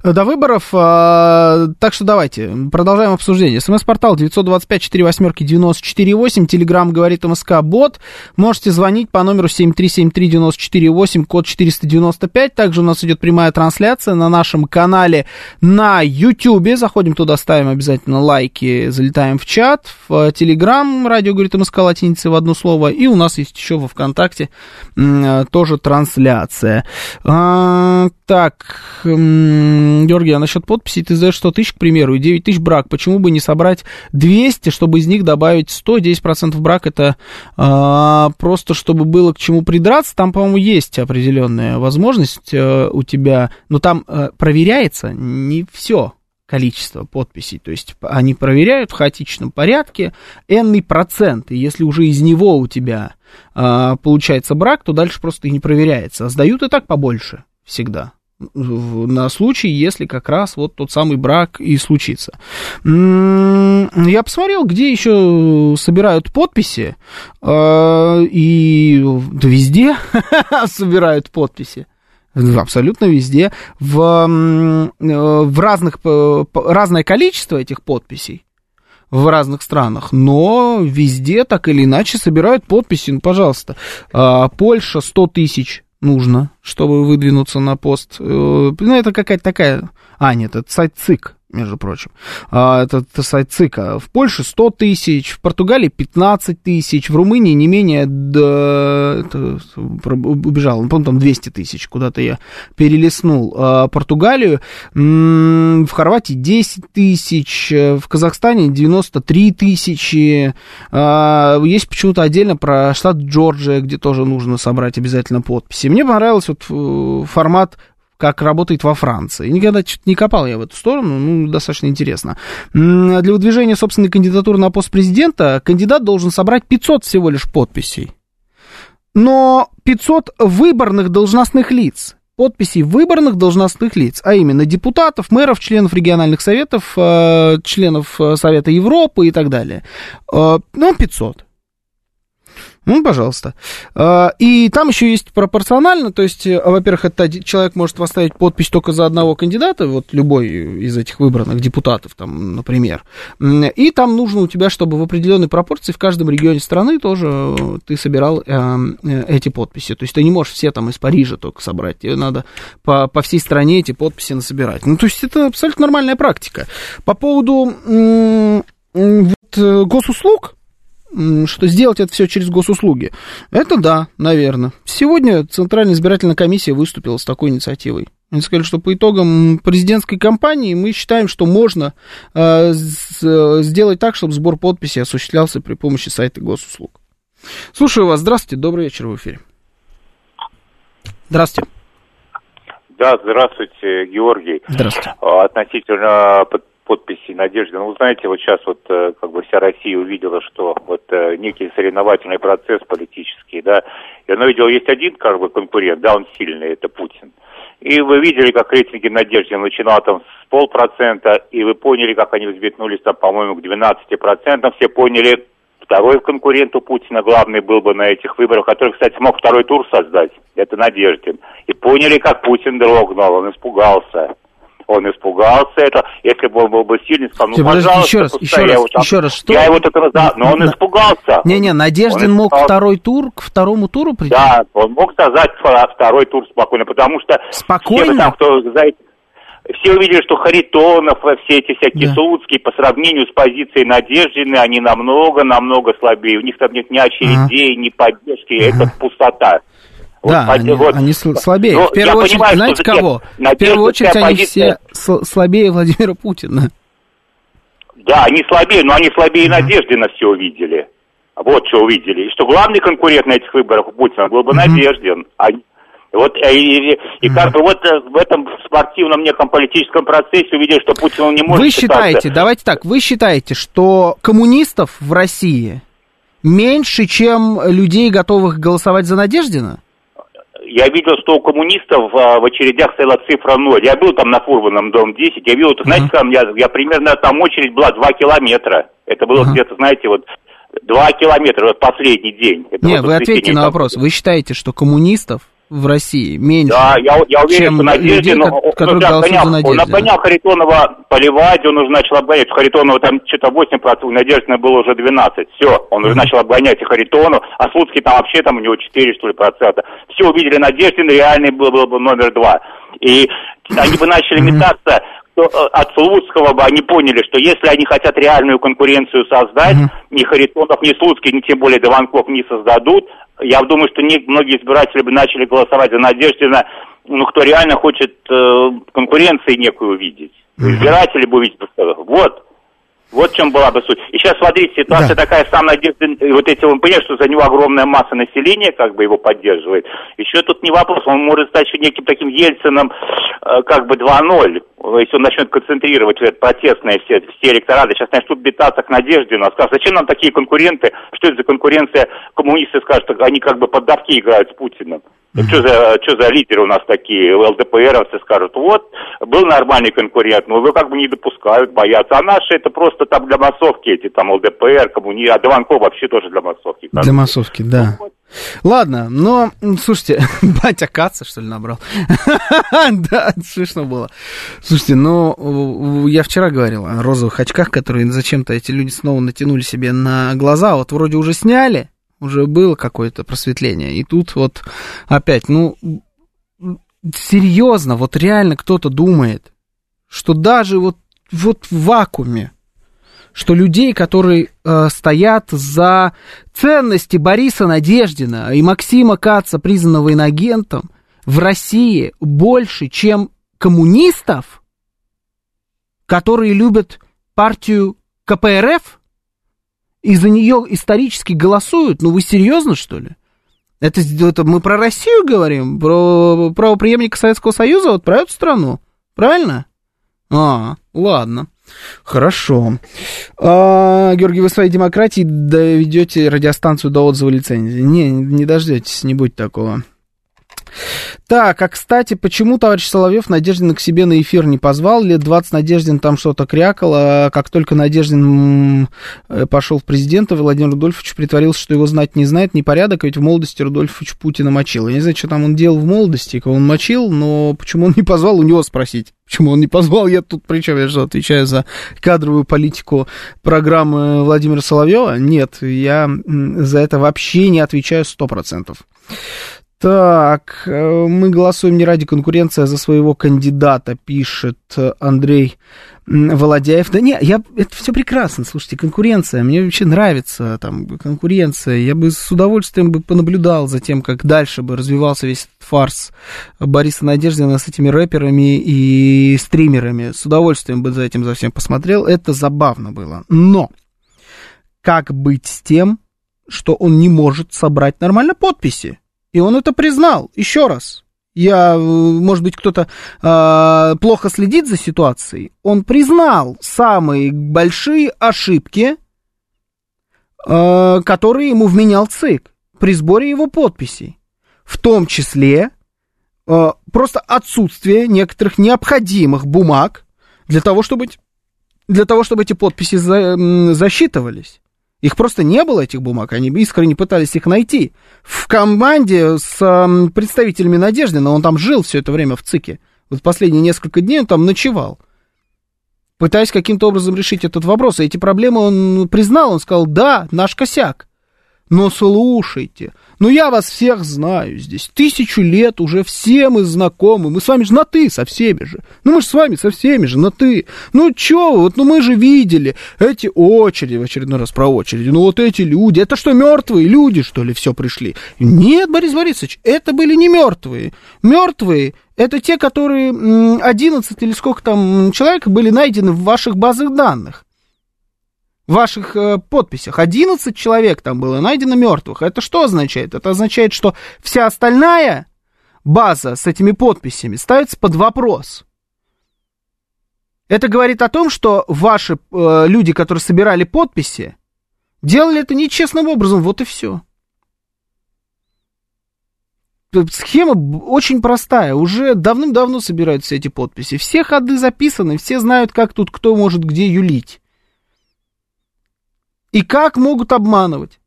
до выборов. А, так что давайте, продолжаем обсуждение. СМС-портал 925-48-94-8, Телеграмм говорит МСК Бот. Можете звонить по номеру 7373948, код 495. Также у нас идет прямая трансляция на нашем канале на YouTube. Заходим туда, ставим обязательно лайки, залетаем в чат. В Телеграм радио говорит МСК латиницей в одно слово. И у нас есть еще во ВКонтакте э, тоже трансляция. А, так, Георгий, а насчет подписей ты сдаешь 100 тысяч, к примеру, и 9 тысяч брак. Почему бы не собрать 200, чтобы из них добавить 100? 10% брак это а, просто, чтобы было к чему придраться. Там, по-моему, есть определенная возможность а, у тебя, но там а, проверяется не все количество подписей. То есть они проверяют в хаотичном порядке n процент. И если уже из него у тебя а, получается брак, то дальше просто и не проверяется. А сдают и так побольше всегда на случай, если как раз вот тот самый брак и случится. Я посмотрел, где еще собирают подписи, а, и да везде собирают подписи. Абсолютно везде. В, в разных, разное количество этих подписей в разных странах, но везде так или иначе собирают подписи. Ну, пожалуйста, а, Польша 100 тысяч нужно, чтобы выдвинуться на пост. Э, ну, это какая-то такая... А, нет, это сайт ЦИК между прочим. А, это, это сайт ЦИКа. В Польше 100 тысяч, в Португалии 15 тысяч, в Румынии не менее, да, это, убежал, ну, помню, там 200 тысяч, куда-то я перелистнул. А, Португалию, в Хорватии 10 тысяч, в Казахстане 93 тысячи. А, есть почему-то отдельно про штат Джорджия, где тоже нужно собрать обязательно подписи. Мне понравился вот э, формат как работает во Франции. Никогда не копал я в эту сторону, ну, достаточно интересно. Для выдвижения собственной кандидатуры на пост президента кандидат должен собрать 500 всего лишь подписей. Но 500 выборных должностных лиц, подписей выборных должностных лиц, а именно депутатов, мэров, членов региональных советов, э, членов э, Совета Европы и так далее. Э, ну, 500. Ну, пожалуйста. А, и там еще есть пропорционально, то есть, э, во-первых, это человек может поставить подпись только за одного кандидата, вот любой из этих выбранных депутатов, там, например. И там нужно у тебя, чтобы в определенной пропорции в каждом регионе страны тоже э, ты собирал э, эти подписи. То есть ты не можешь все там из Парижа только собрать, тебе надо по, по всей стране эти подписи насобирать. Ну, то есть это абсолютно нормальная практика. По поводу вот, госуслуг, что сделать это все через госуслуги. Это да, наверное. Сегодня Центральная избирательная комиссия выступила с такой инициативой. Они сказали, что по итогам президентской кампании мы считаем, что можно э, сделать так, чтобы сбор подписей осуществлялся при помощи сайта госуслуг. Слушаю вас. Здравствуйте. Добрый вечер в эфире. Здравствуйте. Да, здравствуйте, Георгий. Здравствуйте. Относительно подписи Надежды. Ну, знаете, вот сейчас вот э, как бы вся Россия увидела, что вот э, некий соревновательный процесс политический, да, и она видела, есть один как бы конкурент, да, он сильный, это Путин. И вы видели, как рейтинги Надежды начинал там с полпроцента, и вы поняли, как они взметнулись там, по-моему, к 12%. Все поняли, второй конкурент у Путина главный был бы на этих выборах, который, кстати, мог второй тур создать. Это Надеждин. И поняли, как Путин дрогнул, он испугался он испугался это. Если бы он был бы сильный, сказал, ну, Подождите, пожалуйста, еще раз, еще раз, там, еще раз, что? Я его так раздал, но он испугался. Не-не, Надеждин мог второй тур, к второму туру прийти? Да, он мог создать второй тур спокойно, потому что... Спокойно? Все, там, кто, знаете, все увидели, что Харитонов, все эти всякие да. Слуцкие по сравнению с позицией Надеждины, они намного-намного слабее. У них там нет ни очередей, ага. ни поддержки, ага. это пустота. Да, вот, они, вот. они слабее. Но ну, в первую очередь, понимаю, знаете кого? В первую очередь они позиция... все слабее Владимира Путина. Да, они слабее, но они слабее да. Надежды на все увидели. Вот что увидели. И что главный конкурент на этих выборах у Путина был бы mm-hmm. Надеждин. А, вот, э, и, и, и как бы вот э, в этом спортивном неком политическом процессе увидели, что Путин он не может... Вы считаете, считаться. давайте так, вы считаете, что коммунистов в России меньше, чем людей, готовых голосовать за Надеждина? Я видел, что у коммунистов а, в очередях стояла цифра 0. Я был там на Фурманном, дом 10. Я видел, знаете, там я, я примерно там очередь была 2 километра. Это было uh-huh. где-то, знаете, вот 2 километра, вот последний день. Это Не, вот вы ответьте на вопрос. Вы считаете, что коммунистов в России меньше, да, я, я уверен, чем что Надежде, людей, но, которые ну, голосуют за Надежду. Он обгонял Харитонова поливать, он уже начал обгонять. Харитонова там что-то 8%, у Надеждина было уже 12%. Все, он уже начал обгонять и Харитону, а Слуцкий там вообще там у него 4, что ли, процента. Все увидели Надеждин, реальный был, был бы номер два. И они бы начали метаться от Слуцкого бы они поняли, что если они хотят реальную конкуренцию создать, mm-hmm. ни Харитонов, ни Слуцкий, ни тем более Дованков не создадут, я думаю, что не, многие избиратели бы начали голосовать за Надеждина ну, кто реально хочет э, конкуренции некую увидеть. Избиратели бы увидеть. Вот, вот в чем была бы суть. И сейчас, смотрите, ситуация да. такая, сам Надежда, вот эти, он понимает, что за него огромная масса населения как бы его поддерживает. Еще тут не вопрос, он может стать еще неким таким Ельцином э, как бы 2.0, если он начнет концентрировать протестные все, все электораты, сейчас начнут битаться к Надежде, но скажут, зачем нам такие конкуренты, что это за конкуренция, коммунисты скажут, они как бы под давки играют с Путиным. Ну, что за, что за лидеры у нас такие? ЛДПРовцы скажут, вот, был нормальный конкурент, но его как бы не допускают, боятся. А наши это просто там для массовки эти, там ЛДПР, коммуни... а Дованков вообще тоже для массовки. Для массовки, да. Ладно, но, слушайте, батя Каца, что ли, набрал? да, смешно было. Слушайте, ну, я вчера говорил о розовых очках, которые зачем-то эти люди снова натянули себе на глаза, вот вроде уже сняли, уже было какое-то просветление. И тут вот опять, ну, серьезно, вот реально кто-то думает, что даже вот, вот в вакууме, что людей, которые э, стоят за ценности Бориса Надеждина и Максима Каца, признанного инагентом, в России больше, чем коммунистов, которые любят партию КПРФ, и за нее исторически голосуют? Ну вы серьезно, что ли? Это, это мы про Россию говорим? Про правоприемника Советского Союза? Вот про эту страну? Правильно? А, ладно. Хорошо. А, Георгий, вы своей демократии доведете радиостанцию до отзыва лицензии? Не, не дождетесь, не будет такого. Так, а кстати, почему товарищ Соловьев Надеждина к себе на эфир не позвал? Лет 20 Надеждин там что-то крякал, а как только Надеждин э, пошел в президента, Владимир Рудольфович притворился, что его знать не знает, непорядок, ведь в молодости Рудольфович Путина мочил. Я не знаю, что там он делал в молодости, кого он мочил, но почему он не позвал, у него спросить. Почему он не позвал? Я тут причем, я же отвечаю за кадровую политику программы Владимира Соловьева. Нет, я за это вообще не отвечаю сто процентов. Так, э, мы голосуем не ради конкуренции, а за своего кандидата, пишет Андрей Володяев. Да не, я, это все прекрасно, слушайте, конкуренция, мне вообще нравится там конкуренция. Я бы с удовольствием бы понаблюдал за тем, как дальше бы развивался весь этот фарс Бориса Надеждина с этими рэперами и стримерами. С удовольствием бы за этим за всем посмотрел. Это забавно было. Но как быть с тем, что он не может собрать нормально подписи? И он это признал. Еще раз. Я, э, может быть, кто-то э, плохо следит за ситуацией. Он признал самые большие ошибки, э, которые ему вменял ЦИК при сборе его подписей. В том числе э, просто отсутствие некоторых необходимых бумаг для того, чтобы, для того, чтобы эти подписи за, засчитывались. Их просто не было, этих бумаг, они искренне пытались их найти. В команде с э, представителями Надежды, но он там жил все это время в ЦИКе. Вот последние несколько дней он там ночевал. Пытаясь каким-то образом решить этот вопрос. И эти проблемы он признал, он сказал, да, наш косяк. Но слушайте, ну я вас всех знаю здесь, тысячу лет уже все мы знакомы, мы с вами же на «ты» со всеми же, ну мы же с вами со всеми же на «ты». Ну чё вот, ну мы же видели эти очереди, в очередной раз про очереди, ну вот эти люди, это что, мертвые люди, что ли, все пришли? Нет, Борис Борисович, это были не мертвые. Мертвые это те, которые 11 или сколько там человек были найдены в ваших базах данных ваших э, подписях. 11 человек там было найдено мертвых. Это что означает? Это означает, что вся остальная база с этими подписями ставится под вопрос. Это говорит о том, что ваши э, люди, которые собирали подписи, делали это нечестным образом. Вот и все. Схема очень простая. Уже давным-давно собираются эти подписи. Все ходы записаны, все знают, как тут кто может где юлить. И как могут обманывать?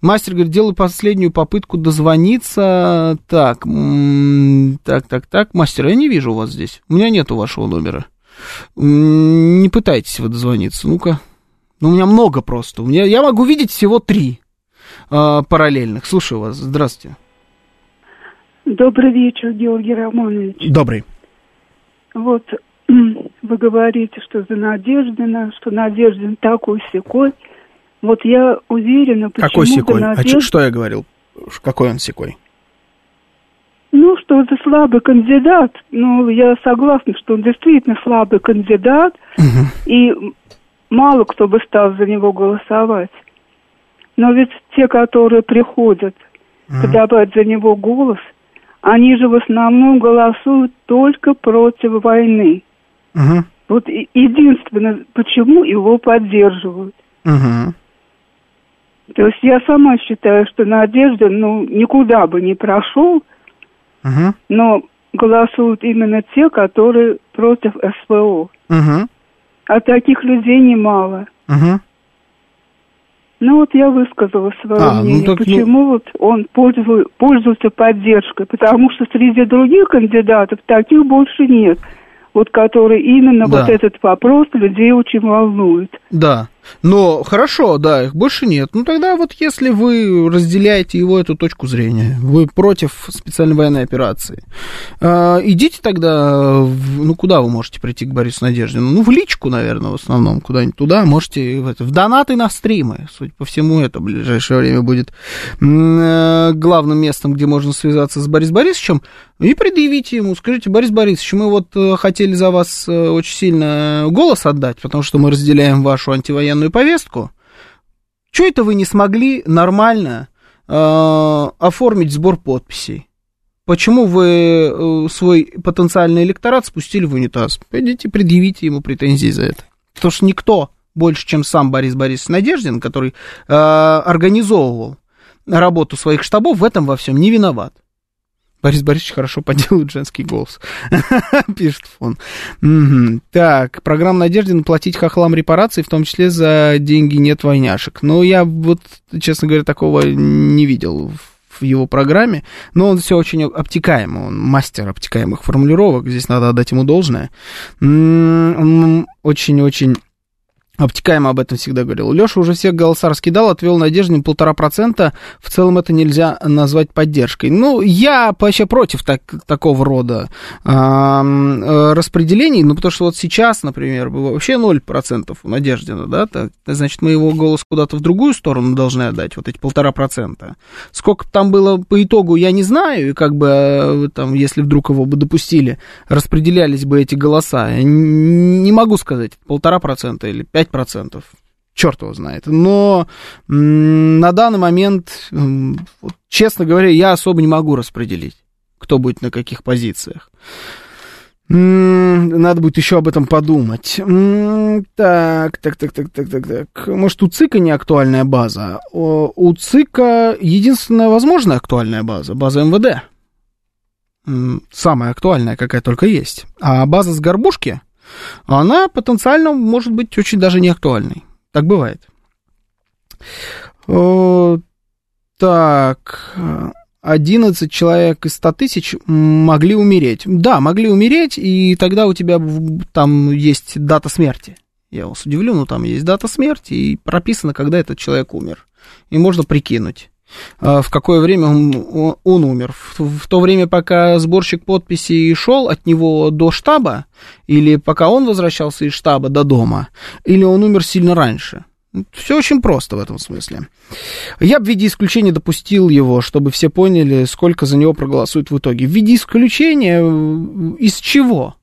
Мастер говорит, делаю последнюю попытку дозвониться. Так, так, так, так. Мастер, я не вижу вас здесь. У меня нету вашего номера. Не пытайтесь вы дозвониться. Ну-ка. Ну, у меня много просто. У меня, я могу видеть всего три э, параллельных. Слушаю вас. Здравствуйте. Добрый вечер, Георгий Романович. Добрый. Вот вы говорите, что за Надеждина, что Надеждин такой секой. Вот я уверена, почему Какой секой? Надежд... А что, я говорил? Какой он секой? Ну, что за слабый кандидат. Ну, я согласна, что он действительно слабый кандидат, угу. и мало кто бы стал за него голосовать. Но ведь те, которые приходят угу. подавать за него голос, они же в основном голосуют только против войны. Угу. Вот единственное, почему его поддерживают. Угу. То есть я сама считаю, что Надежда, ну, никуда бы не прошел, угу. но голосуют именно те, которые против СВО. Угу. А таких людей немало. Угу. Ну вот я высказала свое а, ну мнение, ну, так, почему ну... вот он пользует, пользуется поддержкой, потому что среди других кандидатов таких больше нет вот который именно да. вот этот вопрос людей очень волнует. Да. Но хорошо, да, их больше нет. Ну тогда вот если вы разделяете его эту точку зрения, вы против специальной военной операции, э, идите тогда, в, ну куда вы можете прийти к Борису Надеждину? Ну в личку, наверное, в основном, куда-нибудь туда, можете в, это, в донаты на стримы. Судя по всему, это в ближайшее время будет э, главным местом, где можно связаться с Борисом Борисовичем, и предъявите ему, скажите, Борис Борисович, мы вот э, хотели за вас э, очень сильно голос отдать, потому что мы разделяем вашу антивоенную военную повестку, что это вы не смогли нормально э, оформить сбор подписей? Почему вы э, свой потенциальный электорат спустили в унитаз? Пойдите, предъявите ему претензии за это. Потому что никто больше, чем сам Борис Борисович Надеждин, который э, организовывал работу своих штабов, в этом во всем не виноват. Борис Борисович хорошо поделает женский голос, пишет фон. Так, программа Надеждина платить хохлам репарации, в том числе за деньги нет войняшек. Но я вот, честно говоря, такого не видел в его программе, но он все очень обтекаемо, он мастер обтекаемых формулировок, здесь надо отдать ему должное. Очень-очень Обтекаемо об этом всегда говорил. Леша уже всех голоса раскидал, отвел Надеждин полтора процента. В целом это нельзя назвать поддержкой. Ну, я вообще против так, такого рода э, распределений, ну, потому что вот сейчас, например, было вообще 0% у Надеждина, да, значит, мы его голос куда-то в другую сторону должны отдать, вот эти полтора процента. Сколько там было по итогу, я не знаю, и как бы э, там, если вдруг его бы допустили, распределялись бы эти голоса, не могу сказать, полтора процента или пять 5%. Черт его знает. Но на данный момент, честно говоря, я особо не могу распределить, кто будет на каких позициях. Надо будет еще об этом подумать. Так, так, так, так, так, так, так. Может, у ЦИКа не актуальная база? У ЦИКа единственная возможная актуальная база, база МВД. Самая актуальная, какая только есть. А база с горбушки она потенциально может быть очень даже не актуальной. Так бывает. Так, 11 человек из 100 тысяч могли умереть. Да, могли умереть, и тогда у тебя там есть дата смерти. Я вас удивлю, но там есть дата смерти, и прописано, когда этот человек умер. И можно прикинуть. А, в какое время он, он умер. В, в то время, пока сборщик подписей шел от него до штаба, или пока он возвращался из штаба до дома, или он умер сильно раньше. Все очень просто в этом смысле. Я бы в виде исключения допустил его, чтобы все поняли, сколько за него проголосуют в итоге. В виде исключения э, из чего?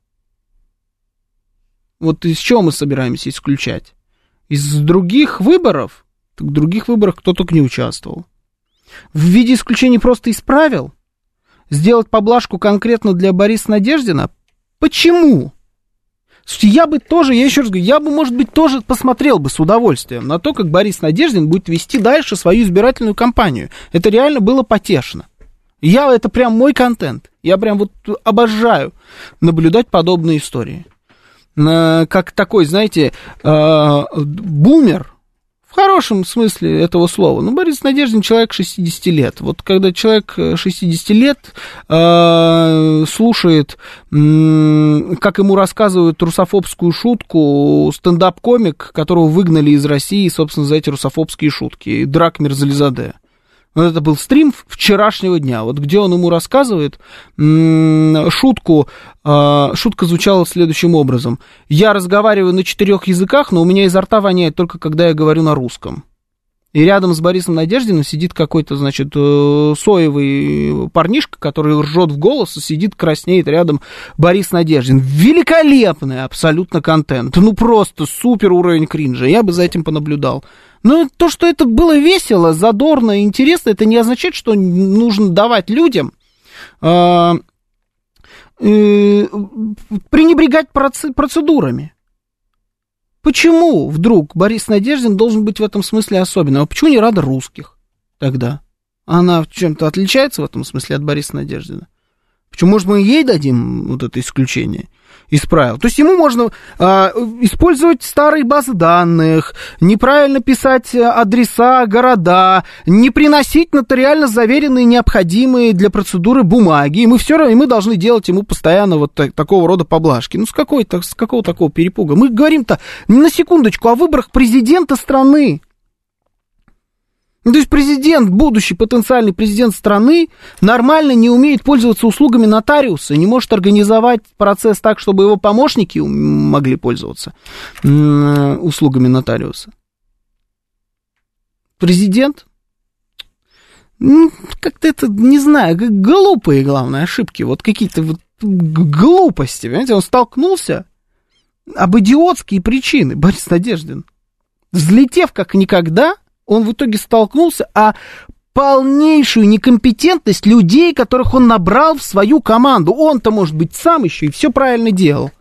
Вот из чего мы собираемся исключать? Из других выборов? В других выборах кто только не участвовал в виде исключения просто исправил? Сделать поблажку конкретно для Бориса Надеждина? Почему? Слушайте, я бы тоже, я еще раз говорю, я бы, может быть, тоже посмотрел бы с удовольствием на то, как Борис Надеждин будет вести дальше свою избирательную кампанию. Это реально было потешно. Я, это прям мой контент. Я прям вот обожаю наблюдать подобные истории. Как такой, знаете, а, бумер, в хорошем смысле этого слова. Ну, Борис Надеждин человек 60 лет. Вот когда человек 60 лет э, слушает, э, как ему рассказывают русофобскую шутку, стендап-комик, которого выгнали из России, собственно, за эти русофобские шутки, Драк Мирзализаде. Вот это был стрим вчерашнего дня, вот где он ему рассказывает шутку, а, шутка звучала следующим образом. Я разговариваю на четырех языках, но у меня изо рта воняет только когда я говорю на русском. И рядом с Борисом Надеждиным сидит какой-то, значит, э, соевый парнишка, который ржет в голос, и сидит, краснеет рядом Борис Надеждин. Великолепный абсолютно контент. Ну, просто супер уровень кринжа. Я бы за этим понаблюдал. Но то, что это было весело, задорно, интересно, это не означает, что нужно давать людям э, э, пренебрегать процедурами. Почему вдруг Борис Надеждин должен быть в этом смысле особенным? А почему не рада русских тогда? Она в чем-то отличается в этом смысле от Бориса Надеждина? Почему, может, мы ей дадим вот это исключение? Исправил. То есть ему можно э, использовать старые базы данных, неправильно писать адреса, города, не приносить нотариально заверенные необходимые для процедуры бумаги. И мы все равно, и мы должны делать ему постоянно вот так, такого рода поблажки. Ну, с, какой-то, с какого такого перепуга? Мы говорим-то на секундочку о выборах президента страны. Ну, то есть президент, будущий потенциальный президент страны, нормально не умеет пользоваться услугами нотариуса, не может организовать процесс так, чтобы его помощники могли пользоваться услугами нотариуса. Президент? Ну, как-то это, не знаю, глупые, главные ошибки, вот какие-то вот глупости, понимаете, он столкнулся об идиотские причины, Борис Надеждин, взлетев как никогда – он в итоге столкнулся, а полнейшую некомпетентность людей, которых он набрал в свою команду. Он-то, может быть, сам еще и все правильно делал.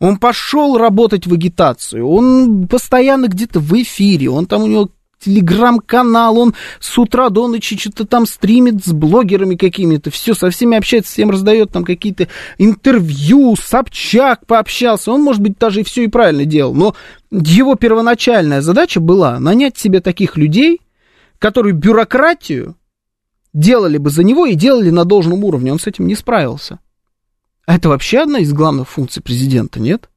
Он пошел работать в агитацию, он постоянно где-то в эфире, он там у него телеграм-канал, он с утра до ночи что-то там стримит с блогерами какими-то, все, со всеми общается, всем раздает там какие-то интервью, Собчак пообщался, он, может быть, даже и все и правильно делал, но его первоначальная задача была нанять себе таких людей, которые бюрократию делали бы за него и делали на должном уровне, он с этим не справился. А это вообще одна из главных функций президента, нет?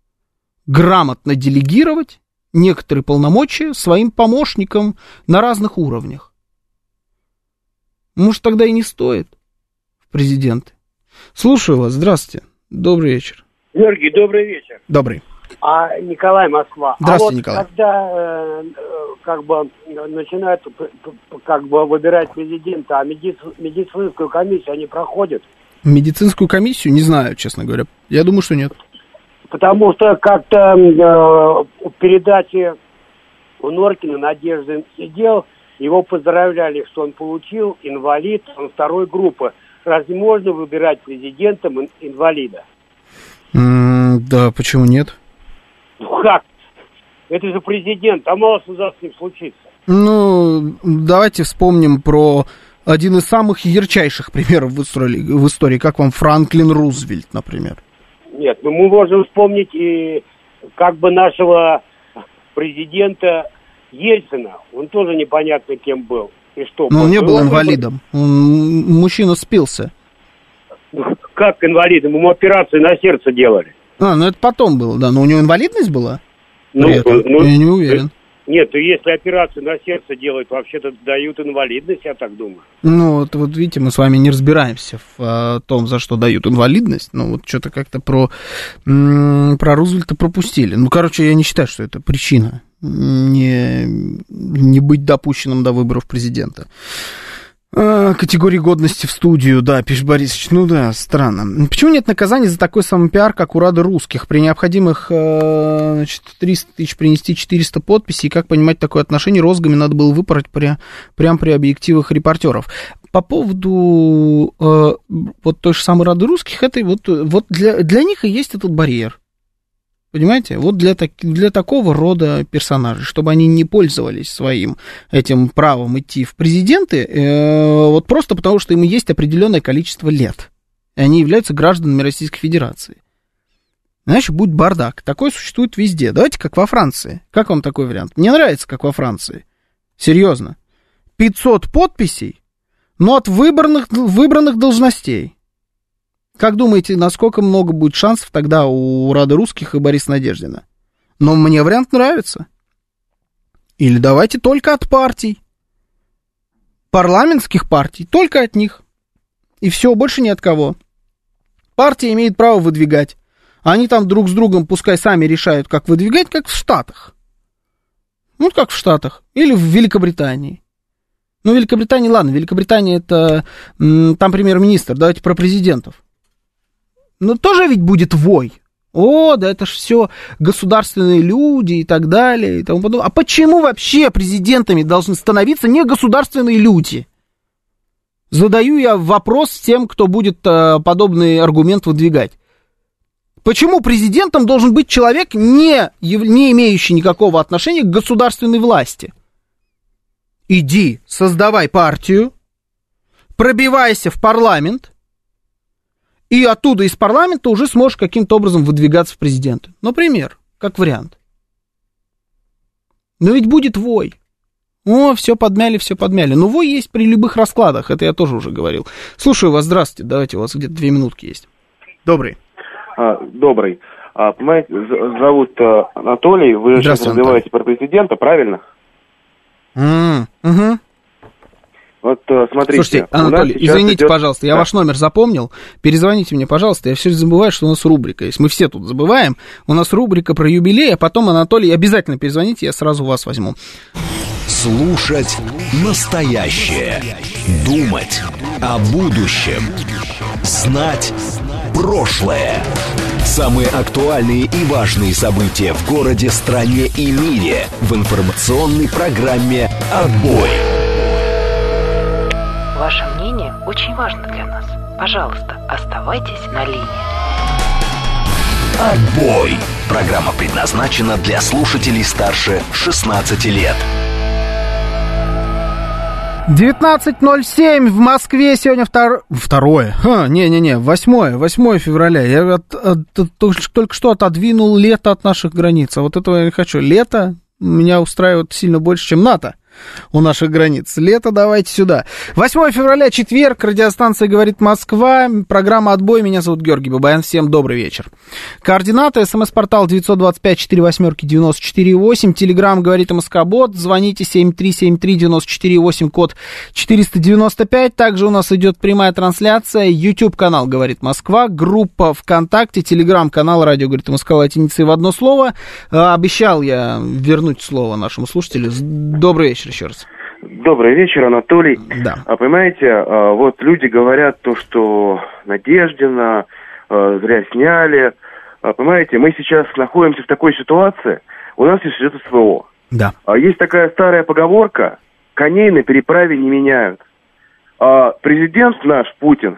Грамотно делегировать некоторые полномочия своим помощникам на разных уровнях. Может, тогда и не стоит в президенты. Слушаю вас. Здравствуйте. Добрый вечер. Георгий, добрый вечер. Добрый. А Николай Москва. Здравствуйте, а вот Николай. Когда э, как бы начинают как бы выбирать президента, а медици, медицинскую комиссию они проходят? Медицинскую комиссию не знаю, честно говоря. Я думаю, что нет потому что как-то э, передаче у Норкина Надежды сидел, его поздравляли, что он получил инвалид, он второй группы. Разве можно выбирать президентом инвалида? Mm, да, почему нет? Ну как? Это же президент, а мало что с ним случится. Ну, давайте вспомним про один из самых ярчайших примеров в истории, в истории как вам Франклин Рузвельт, например. Нет, ну мы можем вспомнить и как бы нашего президента Ельцина. Он тоже непонятно кем был. И что? Но он не был инвалидом. Мужчина спился. Как инвалидом? Ему операцию на сердце делали. А, ну это потом было, да. Но у него инвалидность была? Ну, ну, я не уверен. Нет, если операцию на сердце делают, вообще-то дают инвалидность, я так думаю. Ну, вот, вот видите, мы с вами не разбираемся в а, том, за что дают инвалидность. Ну, вот что-то как-то про, про Рузвельта пропустили. Ну, короче, я не считаю, что это причина не, не быть допущенным до выборов президента. А, категории годности в студию, да, пишет Борисович. Ну да, странно. Почему нет наказания за такой самопиар, как у Рады русских? При необходимых э, значит, 300 тысяч принести 400 подписей. Как понимать такое отношение? Розгами надо было выпороть при, прямо при объективах репортеров. По поводу э, вот той же самой Рады русских, это вот, вот для, для них и есть этот барьер. Понимаете? Вот для, так, для такого рода персонажей, чтобы они не пользовались своим этим правом идти в президенты, э, вот просто потому, что им есть определенное количество лет. И они являются гражданами Российской Федерации. Значит, будет бардак. Такой существует везде. Давайте как во Франции. Как вам такой вариант? Мне нравится, как во Франции. Серьезно. 500 подписей, но от выбранных, выбранных должностей. Как думаете, насколько много будет шансов тогда у Рады Русских и Бориса Надеждина? Но мне вариант нравится. Или давайте только от партий. Парламентских партий, только от них. И все, больше ни от кого. Партия имеет право выдвигать. Они там друг с другом пускай сами решают, как выдвигать, как в Штатах. Ну, как в Штатах или в Великобритании. Ну, Великобритания, ладно, Великобритания это там премьер-министр, давайте про президентов. Но тоже ведь будет вой. О, да это ж все государственные люди и так далее и тому. А почему вообще президентами должны становиться не государственные люди? Задаю я вопрос тем, кто будет э, подобный аргумент выдвигать. Почему президентом должен быть человек, не, не имеющий никакого отношения к государственной власти? Иди, создавай партию, пробивайся в парламент, и оттуда из парламента уже сможешь каким-то образом выдвигаться в президенты. Например, как вариант. Но ведь будет вой. О, все подмяли, все подмяли. Но вой есть при любых раскладах, это я тоже уже говорил. Слушаю вас, здравствуйте, давайте, у вас где-то две минутки есть. Добрый. А, добрый. А, понимаете, зовут а, Анатолий, вы сейчас развиваете про президента, правильно? Mm, угу. Вот э, смотрите. Слушайте, Анатолий, извините, идет... пожалуйста, я да. ваш номер запомнил. Перезвоните мне, пожалуйста. Я все забываю, что у нас рубрика есть. Мы все тут забываем. У нас рубрика про юбилей, а потом, Анатолий, обязательно перезвоните, я сразу вас возьму. Слушать настоящее. Думать о будущем. Знать прошлое. Самые актуальные и важные события в городе, стране и мире в информационной программе «Отбой». Ваше мнение очень важно для нас. Пожалуйста, оставайтесь на линии. Отбой. Программа предназначена для слушателей старше 16 лет. 19.07 в Москве сегодня втор... второе. Не-не-не, восьмое, восьмое февраля. Я от, от, только, только что отодвинул лето от наших границ. А вот этого я не хочу. Лето меня устраивает сильно больше, чем НАТО у наших границ. Лето давайте сюда. 8 февраля, четверг, радиостанция «Говорит Москва», программа «Отбой». Меня зовут Георгий Бабаян. Всем добрый вечер. Координаты, смс-портал 925-48-94-8, телеграмм «Говорит МСК-бот», звоните 7373-94-8, код 495. Также у нас идет прямая трансляция, YouTube-канал «Говорит Москва», группа ВКонтакте, телеграм-канал «Радио говорит МСК» латиницей в одно слово. А, обещал я вернуть слово нашему слушателю. Добрый вечер еще раз. Добрый вечер, Анатолий. Да. А понимаете, а, вот люди говорят то, что Надеждина а, зря сняли. А, понимаете, мы сейчас находимся в такой ситуации, у нас сейчас идет СВО. Да. Есть такая старая поговорка, коней на переправе не меняют. А президент наш, Путин,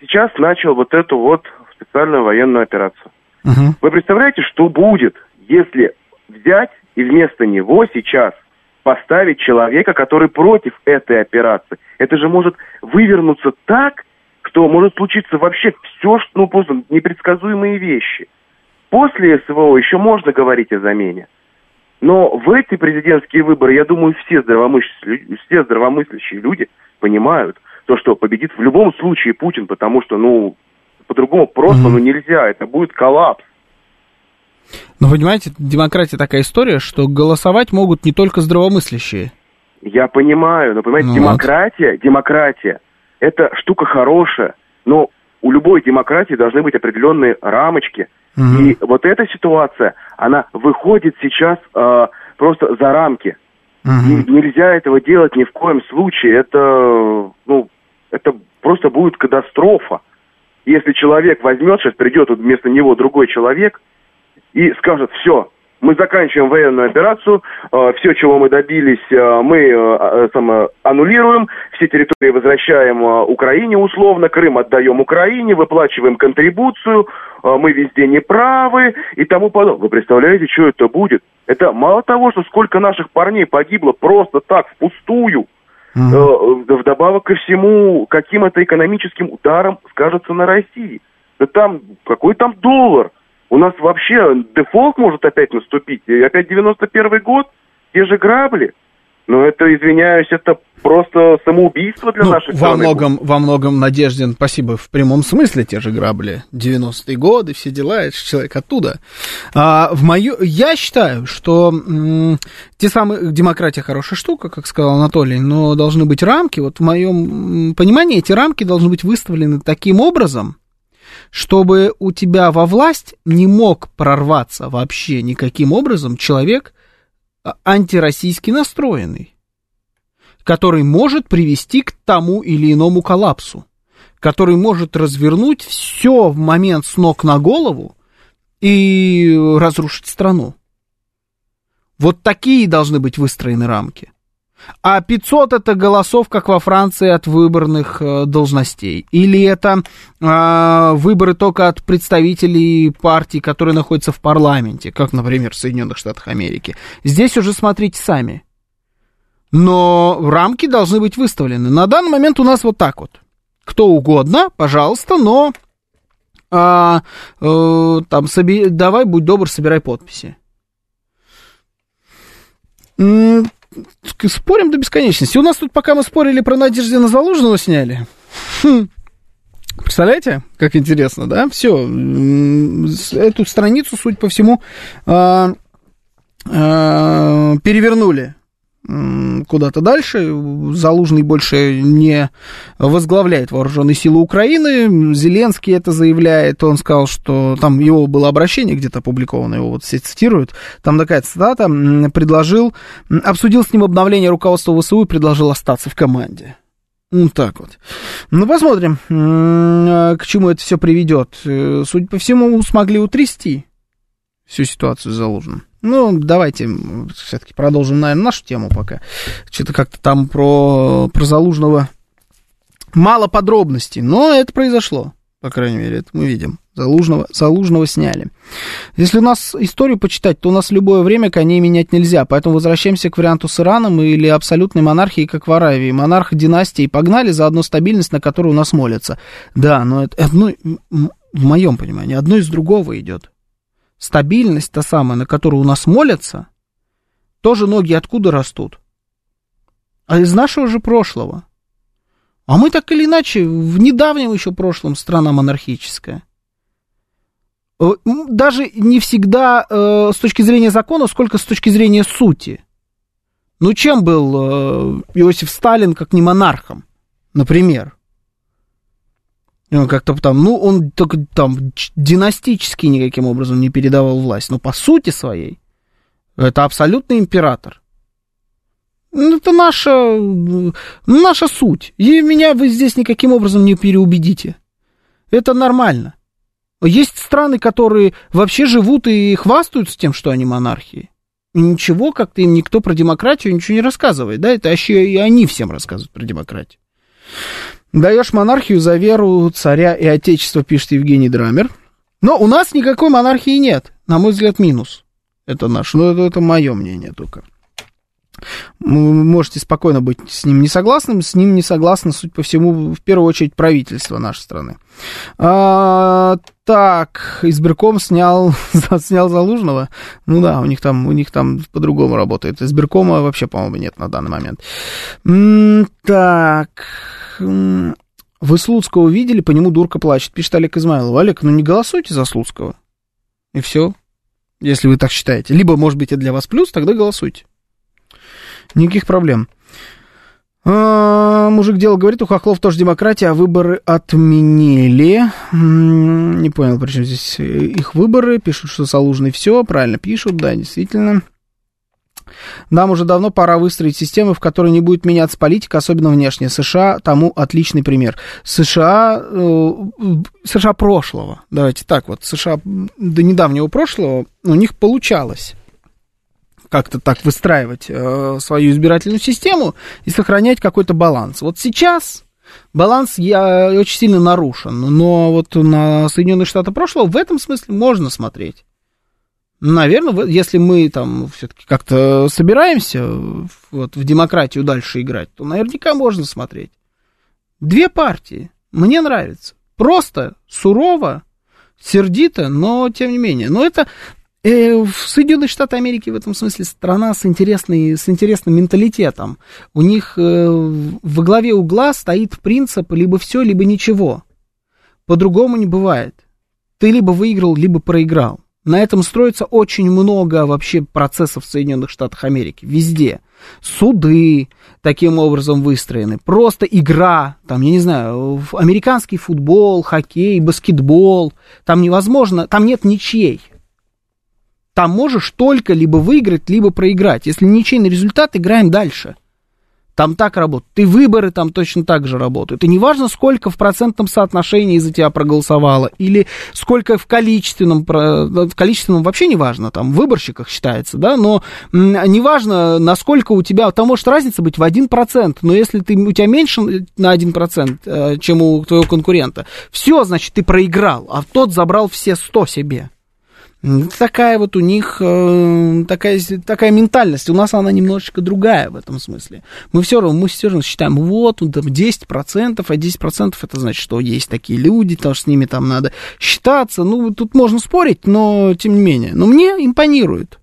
сейчас начал вот эту вот специальную военную операцию. Угу. Вы представляете, что будет, если взять и вместо него сейчас поставить человека, который против этой операции. Это же может вывернуться так, что может случиться вообще все, что, ну, просто непредсказуемые вещи. После СВО еще можно говорить о замене. Но в эти президентские выборы, я думаю, все здравомыслящие, все здравомыслящие люди понимают, то, что победит в любом случае Путин, потому что, ну, по-другому просто, ну, нельзя, это будет коллапс. Ну, понимаете, демократия такая история, что голосовать могут не только здравомыслящие. Я понимаю, но, понимаете, ну, демократия, вот. демократия, это штука хорошая, но у любой демократии должны быть определенные рамочки. Угу. И вот эта ситуация, она выходит сейчас э, просто за рамки. Угу. И нельзя этого делать ни в коем случае. Это, ну, это просто будет катастрофа. Если человек возьмет, сейчас придет вместо него другой человек, и скажет, все, мы заканчиваем военную операцию, э, все, чего мы добились, э, мы э, сам, аннулируем, все территории возвращаем Украине условно, Крым отдаем Украине, выплачиваем контрибуцию, мы везде не правы и тому подобное. Вы представляете, что это будет? Это мало того, что сколько наших парней погибло просто так, впустую, mm-hmm. вдобавок ко всему, каким это экономическим ударом скажется на России. Да там, какой там доллар? У нас вообще дефолт может опять наступить. И опять 91 год, те же грабли. Но это, извиняюсь, это просто самоубийство для ну, наших во многом, во многом, Надеждин, спасибо, в прямом смысле те же грабли. 90-е годы, все дела, это человек оттуда. А, в мою, я считаю, что м, те самые, демократия хорошая штука, как сказал Анатолий, но должны быть рамки. Вот в моем понимании эти рамки должны быть выставлены таким образом, чтобы у тебя во власть не мог прорваться вообще никаким образом человек, антироссийски настроенный, который может привести к тому или иному коллапсу, который может развернуть все в момент с ног на голову и разрушить страну. Вот такие должны быть выстроены рамки. А 500 это голосов, как во Франции, от выборных э, должностей. Или это э, выборы только от представителей партий, которые находятся в парламенте, как, например, в Соединенных Штатах Америки. Здесь уже смотрите сами. Но рамки должны быть выставлены. На данный момент у нас вот так вот. Кто угодно, пожалуйста, но а, э, там, соби... давай, будь добр, собирай подписи спорим до бесконечности. У нас тут, пока мы спорили про Надеждина Залужного, сняли. Хм. Представляете, как интересно, да? Все, эту страницу, суть по всему, э, э, перевернули куда-то дальше. Залужный больше не возглавляет вооруженные силы Украины. Зеленский это заявляет. Он сказал, что там его было обращение где-то опубликовано, его вот все цитируют. Там такая цитата. Предложил, обсудил с ним обновление руководства ВСУ и предложил остаться в команде. Ну, так вот. Ну, посмотрим, к чему это все приведет. Э, судя по всему, смогли утрясти всю ситуацию с Залужным. Ну, давайте все-таки продолжим, наверное, нашу тему пока. Что-то как-то там про, про Залужного мало подробностей, но это произошло, по крайней мере, это мы видим. Залужного, Залужного сняли. Если у нас историю почитать, то у нас любое время коней менять нельзя, поэтому возвращаемся к варианту с Ираном или абсолютной монархией, как в Аравии. Монарх династии погнали за одну стабильность, на которую у нас молятся. Да, но это одно, в моем понимании, одно из другого идет стабильность та самая, на которую у нас молятся, тоже ноги откуда растут? А из нашего же прошлого. А мы так или иначе в недавнем еще прошлом страна монархическая. Э, даже не всегда э, с точки зрения закона, сколько с точки зрения сути. Ну, чем был э, Иосиф Сталин, как не монархом, например? И он как-то там, ну, он только там династически никаким образом не передавал власть, но по сути своей это абсолютный император. Ну, это наша, наша суть. И меня вы здесь никаким образом не переубедите. Это нормально. Есть страны, которые вообще живут и хвастаются тем, что они монархии. И ничего, как-то им никто про демократию ничего не рассказывает. Да, это вообще и они всем рассказывают про демократию. Даешь монархию за веру царя и отечества, пишет Евгений Драмер. Но у нас никакой монархии нет. На мой взгляд, минус. Это наш. Но это, это мое мнение только. Вы можете спокойно быть с ним не согласным. С ним не согласно, суть по всему, в первую очередь, правительство нашей страны. А, так, избирком снял, снял Залужного. Ну да, у них там, у них там по-другому работает. Избиркома вообще, по-моему, нет на данный момент. Так, вы Слуцкого видели, по нему дурка плачет, пишет Олег Измайлов. Олег, ну не голосуйте за Слуцкого. И все, если вы так считаете. Либо, может быть, это для вас плюс, тогда голосуйте. Никаких проблем. А, мужик дело говорит, у Хохлов тоже демократия, а выборы отменили. Не понял, причем здесь их выборы. Пишут, что Солужный все, правильно пишут, да, действительно. Нам уже давно пора выстроить систему, в которой не будет меняться политика, особенно внешняя. США тому отличный пример. США, э, США прошлого, давайте так вот, США до недавнего прошлого у них получалось как-то так выстраивать э, свою избирательную систему и сохранять какой-то баланс. Вот сейчас баланс я, очень сильно нарушен, но вот на Соединенные Штаты прошлого в этом смысле можно смотреть. Наверное, если мы там все-таки как-то собираемся вот, в демократию дальше играть, то наверняка можно смотреть. Две партии. Мне нравится. Просто, сурово, сердито, но тем не менее. Но это э, Соединенные Штаты Америки в этом смысле страна с, интересной, с интересным менталитетом. У них э, во главе угла стоит принцип либо все, либо ничего. По-другому не бывает. Ты либо выиграл, либо проиграл. На этом строится очень много вообще процессов в Соединенных Штатах Америки. Везде. Суды таким образом выстроены. Просто игра, там, я не знаю, американский футбол, хоккей, баскетбол. Там невозможно, там нет ничьей. Там можешь только либо выиграть, либо проиграть. Если ничейный результат, играем дальше. Там так работает. И выборы там точно так же работают. И неважно, сколько в процентном соотношении за тебя проголосовало, или сколько в количественном, в количественном вообще не важно, там в выборщиках считается, да, но неважно, насколько у тебя, там может разница быть в 1%, но если ты, у тебя меньше на 1%, э, чем у твоего конкурента, все, значит, ты проиграл, а тот забрал все 100 себе. Такая вот у них э, такая, такая ментальность. У нас она немножечко другая в этом смысле. Мы все равно, мы все равно считаем, вот, там 10%, а 10% это значит, что есть такие люди, то, что с ними там надо считаться. Ну, тут можно спорить, но тем не менее. Но мне импонирует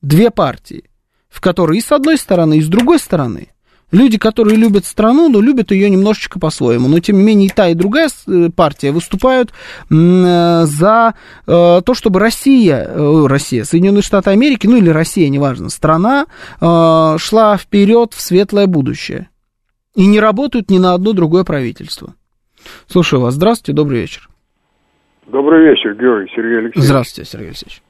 две партии, в которые и с одной стороны, и с другой стороны – люди, которые любят страну, но любят ее немножечко по-своему. Но, тем не менее, и та, и другая э, партия выступают э, за э, то, чтобы Россия, Россия, Соединенные Штаты Америки, ну или Россия, неважно, страна шла вперед в светлое будущее. И не работают ни на одно другое правительство. Слушаю вас. Здравствуйте, добрый вечер. Добрый вечер, Георгий Сергей Алексеевич. Здравствуйте, Сергей Алексеевич.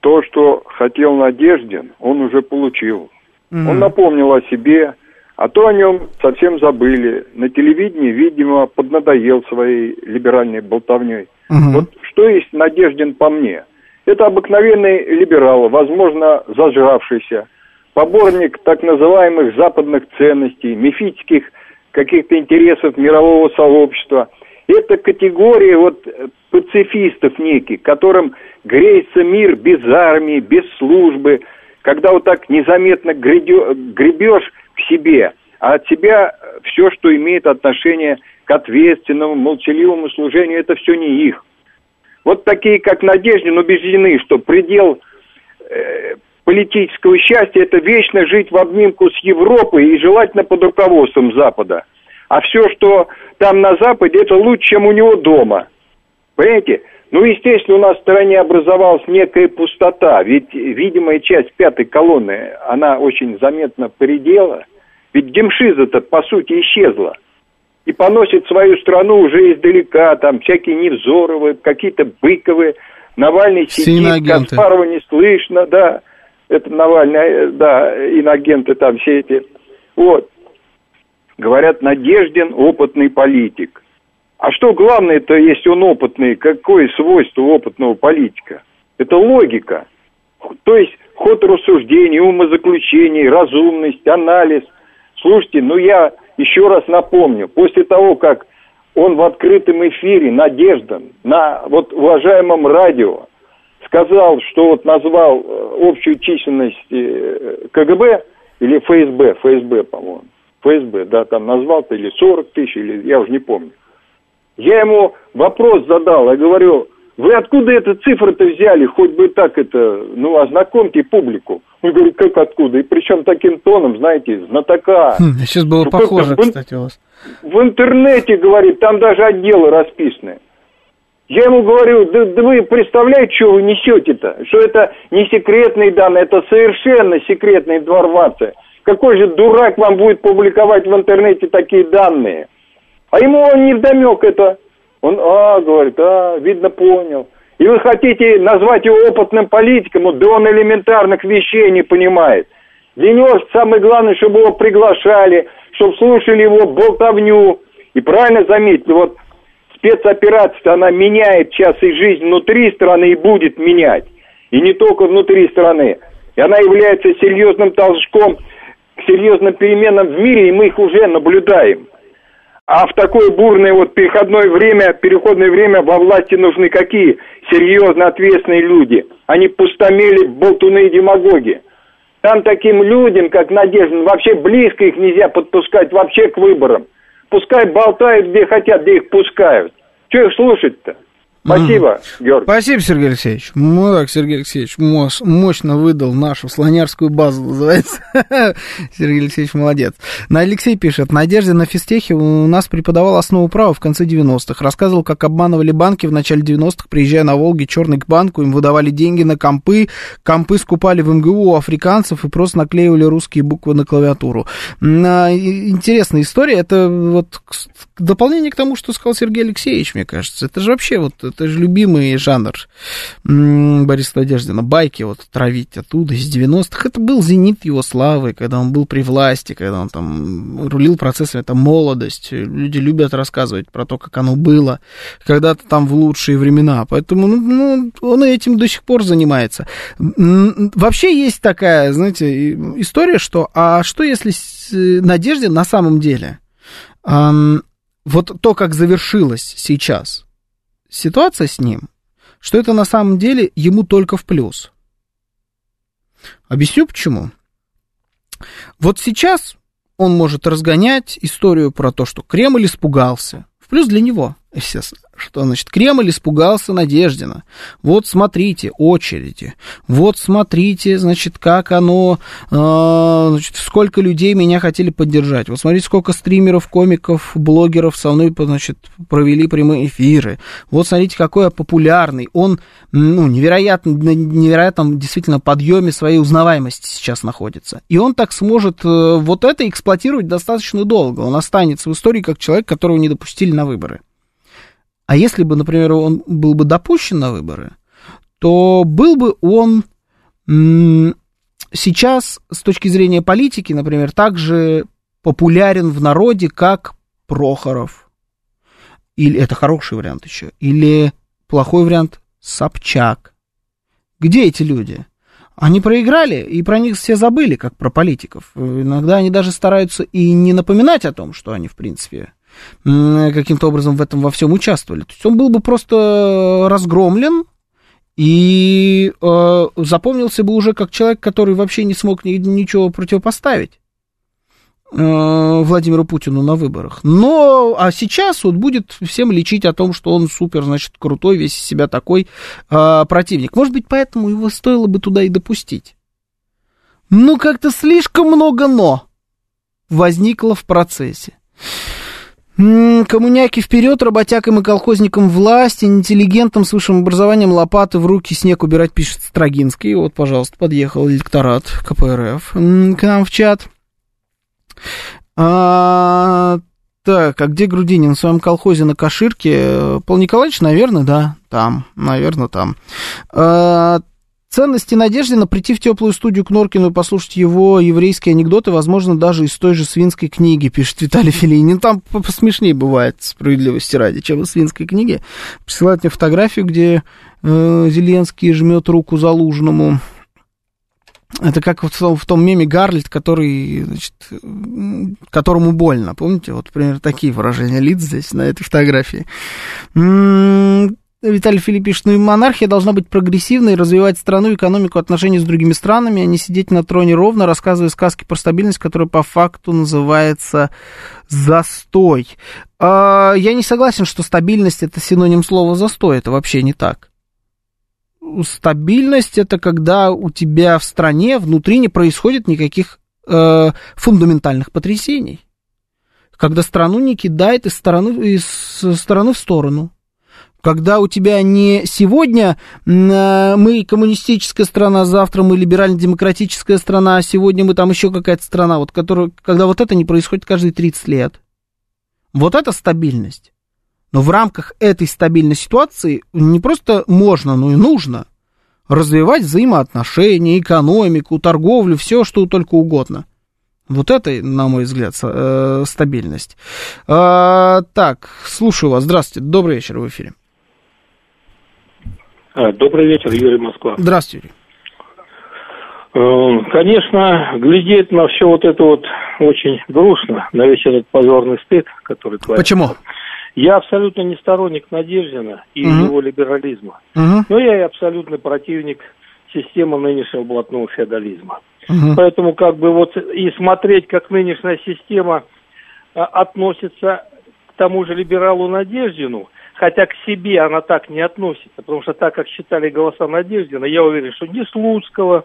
То, что хотел Надеждин, он уже получил. Mm-hmm. Он напомнил о себе, а то о нем совсем забыли. На телевидении, видимо, поднадоел своей либеральной болтовней. Угу. Вот что есть Надеждин по мне? Это обыкновенный либерал, возможно, зажравшийся, поборник так называемых западных ценностей, мифических каких-то интересов мирового сообщества. Это категория вот пацифистов неких, которым греется мир без армии, без службы, когда вот так незаметно гребешь к себе, а от себя все, что имеет отношение к ответственному, молчаливому служению, это все не их. Вот такие, как Надеждин, убеждены, что предел э, политического счастья – это вечно жить в обнимку с Европой и желательно под руководством Запада. А все, что там на Западе, это лучше, чем у него дома. Понимаете? Ну, естественно, у нас в стране образовалась некая пустота, ведь видимая часть пятой колонны, она очень заметно поредела, ведь Демшиза-то, по сути, исчезла. И поносит свою страну уже издалека, там всякие Невзоровы, какие-то Быковы, Навальный сидит, Каспарова не слышно, да, это Навальный, э, да, инагенты там все эти. Вот. Говорят, Надеждин опытный политик. А что главное-то, если он опытный, какое свойство опытного политика? Это логика. То есть ход рассуждений, умозаключений, разумность, анализ. Слушайте, ну я еще раз напомню, после того, как он в открытом эфире, Надежда, на вот уважаемом радио, сказал, что вот назвал э, общую численность э, КГБ или ФСБ, ФСБ, по-моему, ФСБ, да, там назвал-то или 40 тысяч, или я уже не помню. Я ему вопрос задал, я говорю, вы откуда эту цифру-то взяли, хоть бы так это, ну, ознакомьте публику. Он говорит, как откуда? И причем таким тоном, знаете, знатока. Хм, сейчас было ну, похоже, кстати, у вас. В интернете, говорит, там даже отделы расписаны. Я ему говорю, да, да вы представляете, что вы несете-то? Что это не секретные данные, это совершенно секретная информация. Какой же дурак вам будет публиковать в интернете такие данные? А ему он не вдомек это. Он, а, говорит, а, видно, понял. И вы хотите назвать его опытным политиком, да он элементарных вещей не понимает. Для него самое главное, чтобы его приглашали, чтобы слушали его болтовню. И правильно заметили, вот спецоперация, она меняет час и жизнь внутри страны и будет менять. И не только внутри страны. И она является серьезным толчком к серьезным переменам в мире, и мы их уже наблюдаем. А в такое бурное вот переходное время, переходное время во власти нужны какие? Серьезно ответственные люди. Они пустомели, болтуны и демагоги. Там таким людям, как Надежда, вообще близко их нельзя подпускать вообще к выборам. Пускай болтают где хотят, где их пускают. Что их слушать-то? Спасибо, Георгий. Спасибо, Сергей Алексеевич. Ну так, Сергей Алексеевич мощно выдал нашу слонярскую базу, называется. Сергей Алексеевич молодец. На Алексей пишет, Надежде на физтехе у нас преподавал основу права в конце 90-х. Рассказывал, как обманывали банки в начале 90-х, приезжая на Волге, черный к банку, им выдавали деньги на компы, компы скупали в МГУ у африканцев и просто наклеивали русские буквы на клавиатуру. Интересная история. Это вот дополнение к тому, что сказал Сергей Алексеевич, мне кажется. Это же вообще вот это же любимый жанр Бориса Надеждина. Байки вот травить оттуда из 90-х. Это был зенит его славы, когда он был при власти, когда он там рулил процессом, это молодость. Люди любят рассказывать про то, как оно было когда-то там в лучшие времена. Поэтому ну, ну, он этим до сих пор занимается. Вообще есть такая, знаете, история, что а что если Надежде на самом деле вот то, как завершилась сейчас ситуация с ним, что это на самом деле ему только в плюс. Объясню почему. Вот сейчас он может разгонять историю про то, что Кремль испугался. В плюс для него, что, значит, Кремль испугался Надеждина. Вот смотрите, очереди. Вот смотрите, значит, как оно, э, значит, сколько людей меня хотели поддержать. Вот смотрите, сколько стримеров, комиков, блогеров со мной, значит, провели прямые эфиры. Вот смотрите, какой я популярный. Он, ну, невероятно, невероятном действительно подъеме своей узнаваемости сейчас находится. И он так сможет э, вот это эксплуатировать достаточно долго. Он останется в истории как человек, которого не допустили на выборы. А если бы, например, он был бы допущен на выборы, то был бы он сейчас с точки зрения политики, например, также популярен в народе, как Прохоров. Или это хороший вариант еще. Или плохой вариант Собчак. Где эти люди? Они проиграли, и про них все забыли, как про политиков. Иногда они даже стараются и не напоминать о том, что они, в принципе, каким-то образом в этом во всем участвовали. То есть он был бы просто разгромлен и э, запомнился бы уже как человек, который вообще не смог ни, ничего противопоставить э, Владимиру Путину на выборах. Но, а сейчас вот будет всем лечить о том, что он супер, значит, крутой, весь из себя такой э, противник. Может быть, поэтому его стоило бы туда и допустить. Ну, как-то слишком много «но» возникло в процессе. Коммуняки вперед, работякам и колхозникам власть, интеллигентам с высшим образованием лопаты в руки снег убирать, пишет Строгинский. Вот, пожалуйста, подъехал электорат КПРФ к нам в чат. А, так, а где Грудинин? В своем колхозе на Каширке? Павел Николаевич, наверное, да, там, наверное, там. А, Ценности Надеждина прийти в теплую студию к Норкину и послушать его еврейские анекдоты, возможно, даже из той же свинской книги, пишет Виталий Филинин. Там посмешнее бывает, справедливости ради, чем из свинской книги. Присылает мне фотографию, где э, Зеленский жмет руку Залужному. Это как в, в том меме Гарльд, который, значит, которому больно. Помните? Вот, примерно, такие выражения лиц здесь на этой фотографии. М-м, Виталий Филипп пишет, ну и монархия должна быть прогрессивной, развивать страну, экономику, отношения с другими странами, а не сидеть на троне ровно, рассказывая сказки про стабильность, которая по факту называется застой. А, я не согласен, что стабильность это синоним слова застой, это вообще не так. Стабильность это когда у тебя в стране внутри не происходит никаких э, фундаментальных потрясений. Когда страну не кидает из стороны, из стороны в сторону когда у тебя не сегодня э, мы коммунистическая страна, завтра мы либерально-демократическая страна, а сегодня мы там еще какая-то страна, вот, которая, когда вот это не происходит каждые 30 лет. Вот это стабильность. Но в рамках этой стабильной ситуации не просто можно, но и нужно развивать взаимоотношения, экономику, торговлю, все, что только угодно. Вот это, на мой взгляд, э, стабильность. А, так, слушаю вас. Здравствуйте. Добрый вечер в эфире. А, добрый вечер, Юрий Москва. Здравствуйте. Э, конечно, глядеть на все вот это вот очень грустно, на весь этот позорный стыд, который творится. Почему? Я абсолютно не сторонник Надеждина и угу. его либерализма. Угу. Но я и абсолютный противник системы нынешнего блатного феодализма. Угу. Поэтому как бы вот и смотреть, как нынешняя система а, относится к тому же либералу Надеждину, хотя к себе она так не относится, потому что так, как считали голоса Надеждина, я уверен, что ни Слуцкого,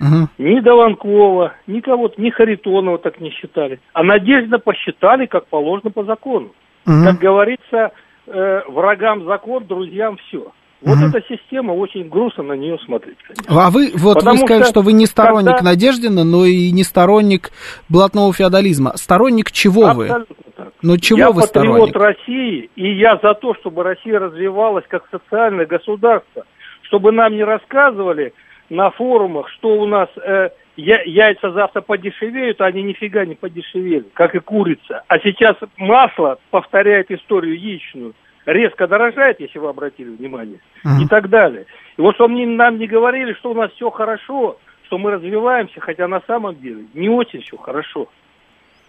угу. ни Дованкова, ни кого-то, ни Харитонова так не считали. А Надежда посчитали, как положено по закону. Угу. Как говорится, э, врагам закон, друзьям все. Вот угу. эта система, очень грустно на нее смотреть. Конечно. А вы, вот Потому вы сказали, что, что вы не сторонник когда... Надеждина, но и не сторонник блатного феодализма. Сторонник чего Абсолютно вы? Так. Ну чего я вы патриот сторонник? России, и я за то, чтобы Россия развивалась как социальное государство, чтобы нам не рассказывали на форумах, что у нас э, я, яйца завтра подешевеют, а они нифига не подешевели, как и курица. А сейчас масло повторяет историю яичную, резко дорожает, если вы обратили внимание, uh-huh. и так далее. И вот чтобы нам не говорили, что у нас все хорошо, что мы развиваемся, хотя на самом деле не очень все хорошо.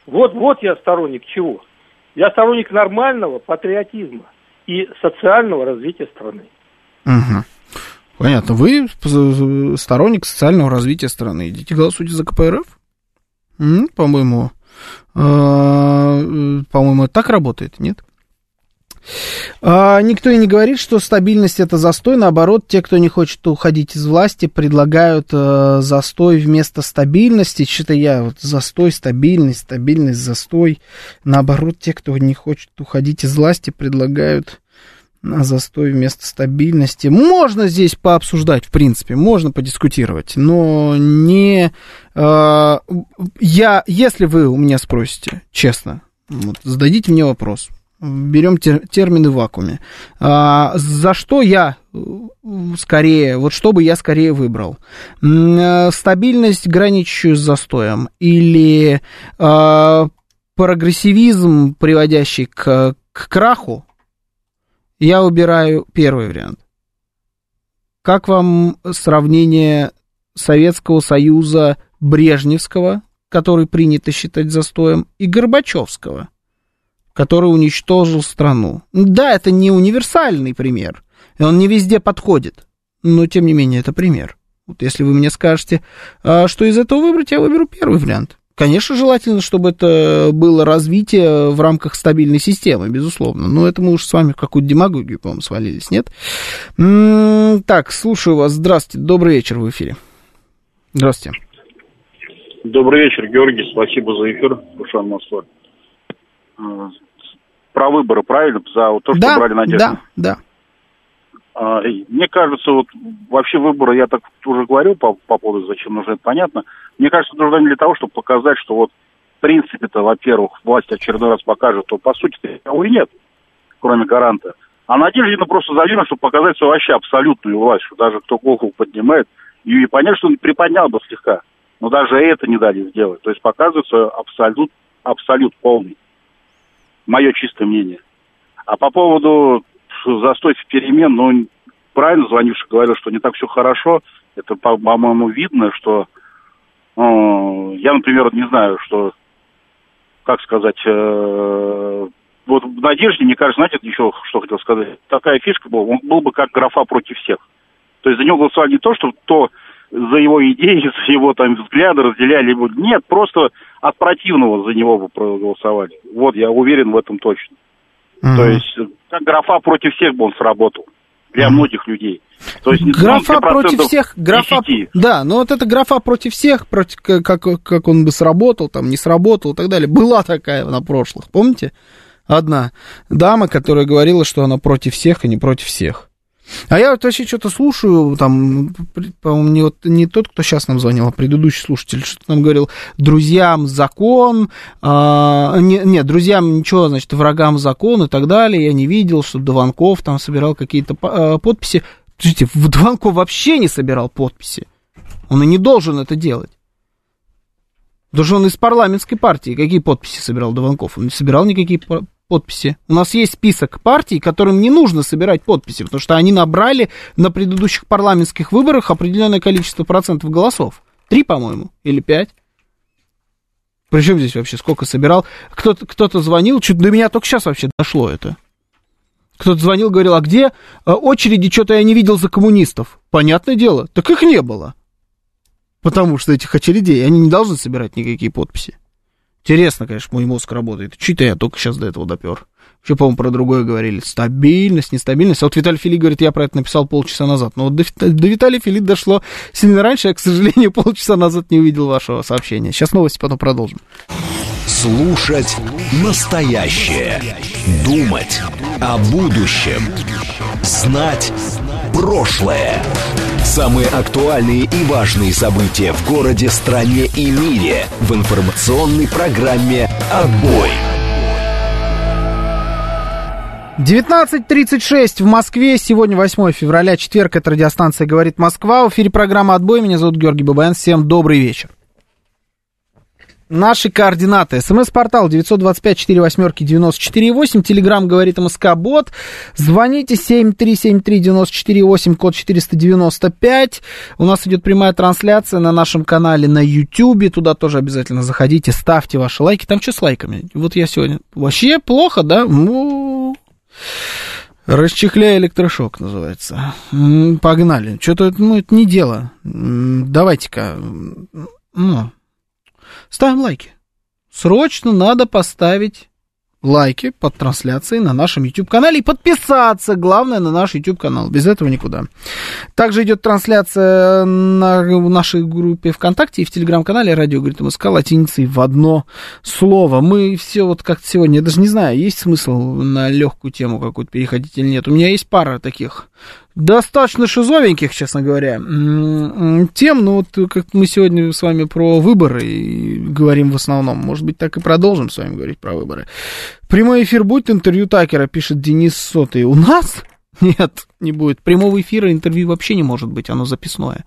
Вот, вот я сторонник чего. Я сторонник нормального патриотизма и социального развития страны. Угу. Понятно. Вы сторонник социального развития страны. Идите голосуйте за КПРФ? По-моему, э, по-моему, так работает, нет? А, никто и не говорит, что стабильность это застой. Наоборот, те, кто не хочет уходить из власти, предлагают э, застой вместо стабильности. Что-то я вот застой, стабильность, стабильность, застой. Наоборот, те, кто не хочет уходить из власти, предлагают на застой вместо стабильности. Можно здесь пообсуждать, в принципе, можно подискутировать, но не... Э, я, если вы у меня спросите, честно, вот, зададите мне вопрос, берем тер, термины в вакууме. А, за что я скорее, вот что бы я скорее выбрал? Э, стабильность, граничащую с застоем, или а, прогрессивизм, приводящий к, к краху, я выбираю первый вариант. Как вам сравнение Советского Союза Брежневского, который принято считать застоем, и Горбачевского – который уничтожил страну. Да, это не универсальный пример, и он не везде подходит, но тем не менее это пример. Вот если вы мне скажете, а что из этого выбрать, я выберу первый вариант. Конечно, желательно, чтобы это было развитие в рамках стабильной системы, безусловно. Но это мы уж с вами в какую-то демагогию, по-моему, свалились, нет? М-м- так, слушаю вас. Здравствуйте. Добрый вечер в эфире. Здравствуйте. Добрый вечер, Георгий. Спасибо за эфир. Душан Москва про выборы, правильно? За то, что да, брали Надежду? Да, да. А, мне кажется, вот вообще выборы, я так уже говорил по, по поводу, зачем нужно, это понятно. Мне кажется, нужно для того, чтобы показать, что вот в принципе-то, во-первых, власть очередной раз покажет, то по сути-то никого и нет, кроме гаранта. А Надеждина просто завина, чтобы показать свою вообще абсолютную власть, что даже кто голову поднимает, и понять, что он приподнял бы слегка. Но даже это не дали сделать. То есть показывает свой абсолют, абсолют полный мое чистое мнение. А по поводу застойки перемен, ну, правильно звонивший говорил, что не так все хорошо. Это, по-моему, видно, что э, я, например, не знаю, что, как сказать, э, вот в Надежде, мне кажется, знаете, еще что хотел сказать, такая фишка была, он был бы как графа против всех. То есть за него голосовали не то, что то за его идеи, за его там взгляды разделяли. Нет, просто от противного за него бы проголосовали. Вот, я уверен в этом точно. Mm-hmm. То есть, как графа против всех бы он сработал. Для многих людей. То есть, графа против всех, графа, 10. да, но вот это графа против всех, против, как, как он бы сработал, там, не сработал и так далее, была такая на прошлых, помните? Одна дама, которая говорила, что она против всех, и не против всех. А я вот вообще что-то слушаю, там, по-моему, не, вот, не тот, кто сейчас нам звонил, а предыдущий слушатель, что-то нам говорил, друзьям закон, а, не, нет, друзьям ничего, значит, врагам закон и так далее, я не видел, что Дованков там собирал какие-то а, подписи. Подождите, Дованков вообще не собирал подписи, он и не должен это делать. Что он из парламентской партии. Какие подписи собирал Дованков? Он не собирал никакие подписи. У нас есть список партий, которым не нужно собирать подписи, потому что они набрали на предыдущих парламентских выборах определенное количество процентов голосов. Три, по-моему, или пять. Причем здесь вообще сколько собирал? Кто-то, кто-то звонил, чуть до меня только сейчас вообще дошло это. Кто-то звонил, говорил, а где э, очереди, что-то я не видел за коммунистов. Понятное дело, так их не было. Потому что этих очередей, они не должны собирать никакие подписи. Интересно, конечно, мой мозг работает. Чьи-то я только сейчас до этого допер. Еще, по-моему, про другое говорили. Стабильность, нестабильность. А вот Виталий Филипп говорит, я про это написал полчаса назад. Но вот до, до Виталия Филипп дошло сильно раньше. Я, к сожалению, полчаса назад не увидел вашего сообщения. Сейчас новости, потом продолжим. Слушать настоящее. Думать о будущем. Знать прошлое. Самые актуальные и важные события в городе, стране и мире в информационной программе «Отбой». 19.36 в Москве. Сегодня 8 февраля, четверг. Это радиостанция «Говорит Москва». В эфире программа «Отбой». Меня зовут Георгий Бабаян. Всем добрый вечер. Наши координаты. СМС-портал 925-48-94-8. Телеграмм говорит МСК-бот. Звоните 7373-94-8, код 495. У нас идет прямая трансляция на нашем канале на YouTube. Туда тоже обязательно заходите, ставьте ваши лайки. Там что с лайками? Вот я сегодня... Вообще плохо, да? Расчехляй электрошок, называется. Погнали. Что-то, ну, это не дело. Давайте-ка, ну, ставим лайки. Срочно надо поставить лайки под трансляцией на нашем YouTube-канале и подписаться, главное, на наш YouTube-канал. Без этого никуда. Также идет трансляция на нашей группе ВКонтакте и в Телеграм-канале «Радио говорит МСК» латиницей в одно слово. Мы все вот как сегодня, я даже не знаю, есть смысл на легкую тему какую-то переходить или нет. У меня есть пара таких достаточно шизовеньких, честно говоря, тем, ну вот как мы сегодня с вами про выборы говорим в основном, может быть, так и продолжим с вами говорить про выборы. Прямой эфир будет, интервью Такера, пишет Денис Сотый. У нас? Нет, не будет. Прямого эфира интервью вообще не может быть, оно записное.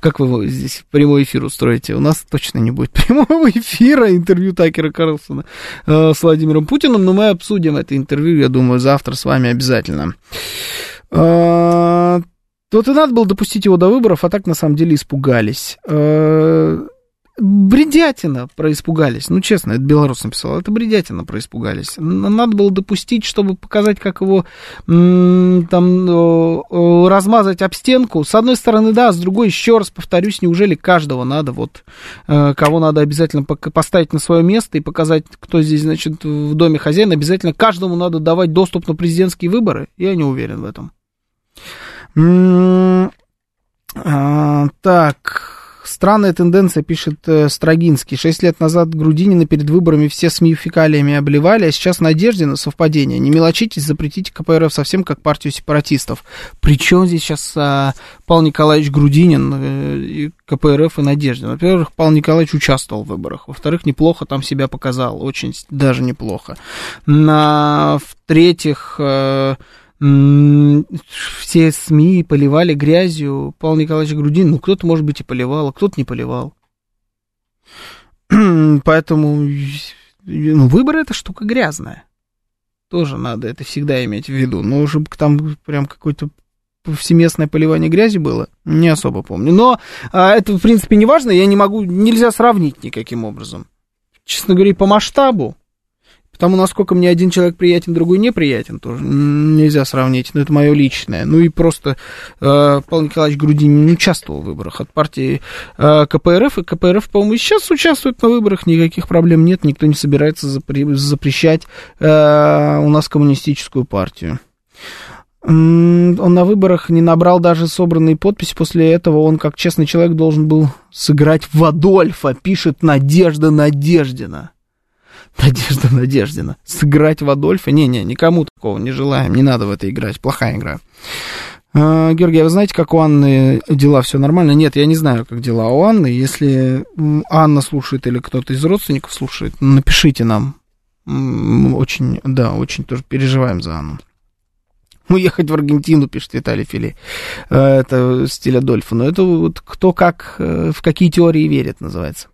Как вы здесь прямой эфир устроите? У нас точно не будет прямого эфира интервью Такера Карлсона э, с Владимиром Путиным, но мы обсудим это интервью, я думаю, завтра с вами обязательно. А, вот и надо было допустить его до выборов, а так на самом деле испугались. А, бредятина про испугались. Ну, честно, это белорус написал. Это бредятина про испугались. Надо было допустить, чтобы показать, как его там размазать об стенку. С одной стороны, да, с другой, еще раз повторюсь, неужели каждого надо, вот, э, кого надо обязательно поставить на свое место и показать, кто здесь, значит, в доме хозяин, обязательно каждому надо давать доступ на президентские выборы? Я не уверен в этом. А, так, Странная тенденция, пишет э, Строгинский. Шесть лет назад Грудинина перед выборами все СМИ фекалиями обливали, а сейчас Надежде на совпадение. Не мелочитесь, запретите КПРФ совсем как партию сепаратистов. Причем здесь сейчас а, Павел Николаевич Грудинин, э, КПРФ и Надежда? Во-первых, Павел Николаевич участвовал в выборах. Во-вторых, неплохо там себя показал. Очень даже неплохо. На, в-третьих... Э, все СМИ поливали грязью Павла Николаевича Грудин. Ну, кто-то, может быть, и поливал, а кто-то не поливал. Поэтому ну, выборы это штука грязная. Тоже надо это всегда иметь в виду. Но уже там прям какое-то повсеместное поливание грязи было, не особо помню. Но а, это, в принципе, не важно, я не могу, нельзя сравнить никаким образом. Честно говоря, по масштабу Потому насколько мне один человек приятен, другой неприятен, тоже нельзя сравнить, но это мое личное. Ну и просто э, Павел Николаевич Грудин не участвовал в выборах от партии э, КПРФ, и КПРФ, по-моему, сейчас участвует на выборах, никаких проблем нет, никто не собирается запре- запрещать э, у нас коммунистическую партию. Он на выборах не набрал даже собранные подписи. После этого он, как честный человек, должен был сыграть в Адольфа, пишет Надежда Надеждина. Надежда Надеждина. Сыграть в Адольфа? Не-не, никому такого не желаем, не надо в это играть, плохая игра. А, Георгий, а вы знаете, как у Анны дела, все нормально? Нет, я не знаю, как дела у Анны. Если Анна слушает или кто-то из родственников слушает, напишите нам. Очень, да, очень тоже переживаем за Анну. Уехать в Аргентину, пишет Виталий Фили. А, это стиль Адольфа. Но это вот кто как, э, в какие теории верит, называется.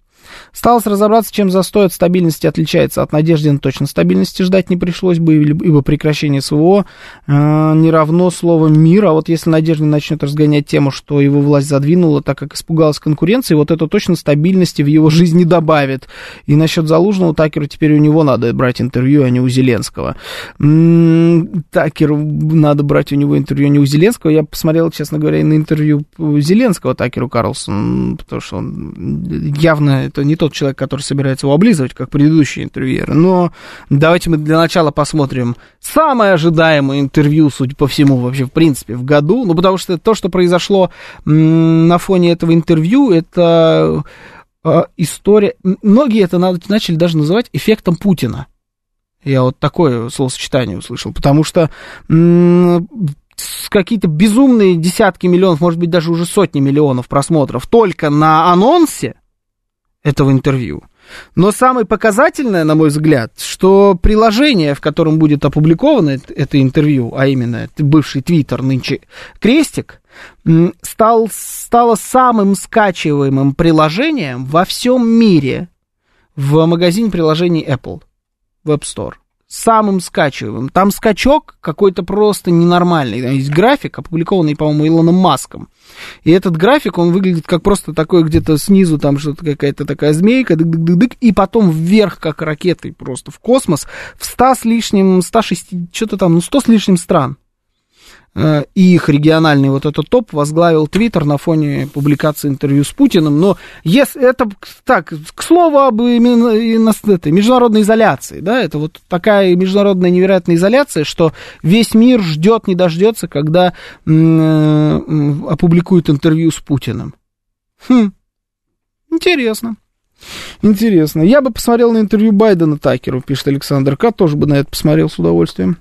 Осталось разобраться, чем застой от стабильности отличается от надежды на точно стабильности ждать не пришлось бы, ибо прекращение СВО э, не равно слово «мир», а вот если Надеждин начнет разгонять тему, что его власть задвинула, так как испугалась конкуренции, вот это точно стабильности в его жизни добавит. И насчет Залужного Такеру теперь у него надо брать интервью, а не у Зеленского. М-м, Такеру надо брать у него интервью, а не у Зеленского. Я посмотрел, честно говоря, на интервью Зеленского Такеру Карлсону, потому что он явно это не тот человек, который собирается его облизывать, как предыдущие интервьюеры. Но давайте мы для начала посмотрим самое ожидаемое интервью, судя по всему, вообще, в принципе, в году. Ну, потому что то, что произошло на фоне этого интервью, это э, история... Многие это начали даже называть эффектом Путина. Я вот такое словосочетание услышал, потому что какие-то безумные десятки миллионов, может быть, даже уже сотни миллионов просмотров только на анонсе этого интервью. Но самое показательное, на мой взгляд, что приложение, в котором будет опубликовано это интервью, а именно бывший твиттер нынче Крестик, стал, стало самым скачиваемым приложением во всем мире в магазине приложений Apple в App Store самым скачиваемым. Там скачок какой-то просто ненормальный. Там есть график, опубликованный, по-моему, Илоном Маском. И этот график, он выглядит как просто такой где-то снизу, там что-то какая-то такая змейка, дык -дык -дык и потом вверх, как ракетой просто в космос, в 100 с лишним, 160, что-то там, ну 100 с лишним стран. Э, и их региональный вот этот топ возглавил Твиттер на фоне публикации интервью с Путиным. Но если это так, к слову об этой международной изоляции, да, это вот такая международная невероятная изоляция, что весь мир ждет, не дождется, когда э, опубликуют интервью с Путиным. Хм, интересно. Интересно. Я бы посмотрел на интервью Байдена Такеру, пишет Александр К. Тоже бы на это посмотрел с удовольствием.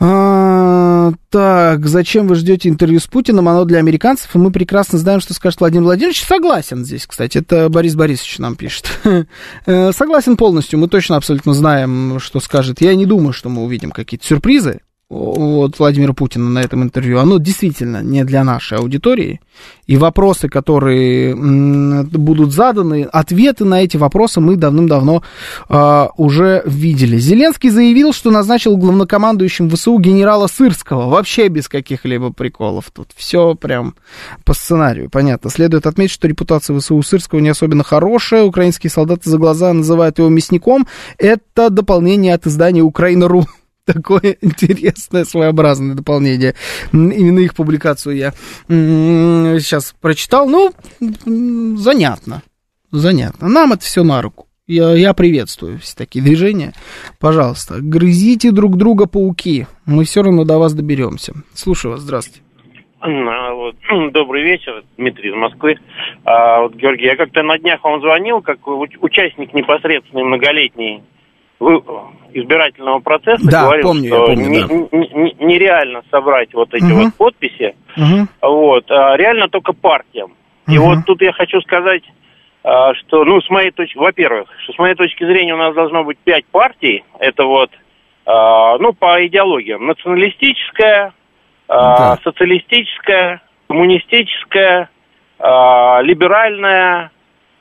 А, так, зачем вы ждете интервью с Путиным? Оно для американцев, и мы прекрасно знаем, что скажет Владимир Владимирович. Согласен здесь, кстати, это Борис Борисович нам пишет. Э, согласен полностью, мы точно абсолютно знаем, что скажет. Я не думаю, что мы увидим какие-то сюрпризы от Владимира Путина на этом интервью, оно действительно не для нашей аудитории. И вопросы, которые будут заданы, ответы на эти вопросы мы давным-давно э, уже видели. Зеленский заявил, что назначил главнокомандующим ВСУ генерала Сырского. Вообще без каких-либо приколов. Тут все прям по сценарию. Понятно. Следует отметить, что репутация ВСУ Сырского не особенно хорошая. Украинские солдаты за глаза называют его мясником. Это дополнение от издания «Украина.ру». такое интересное, своеобразное дополнение. Именно их публикацию я сейчас прочитал. Ну, занятно. Занятно. Нам это все на руку. Я, я приветствую все такие движения. Пожалуйста, грызите друг друга пауки. Мы все равно до вас доберемся. Слушаю вас, здравствуйте. А, добрый вечер, Дмитрий из Москвы. А, вот, Георгий, я как-то на днях вам звонил, как участник непосредственный многолетний избирательного процесса да, говорил, помню, что помню, не, да. не, нереально собрать вот эти угу. вот подписи, угу. вот, а реально только партиям. И угу. вот тут я хочу сказать, а, что, ну, с моей точки, во-первых, что с моей точки зрения у нас должно быть пять партий, это вот, а, ну, по идеологиям, националистическая, да. социалистическая, коммунистическая, либеральная,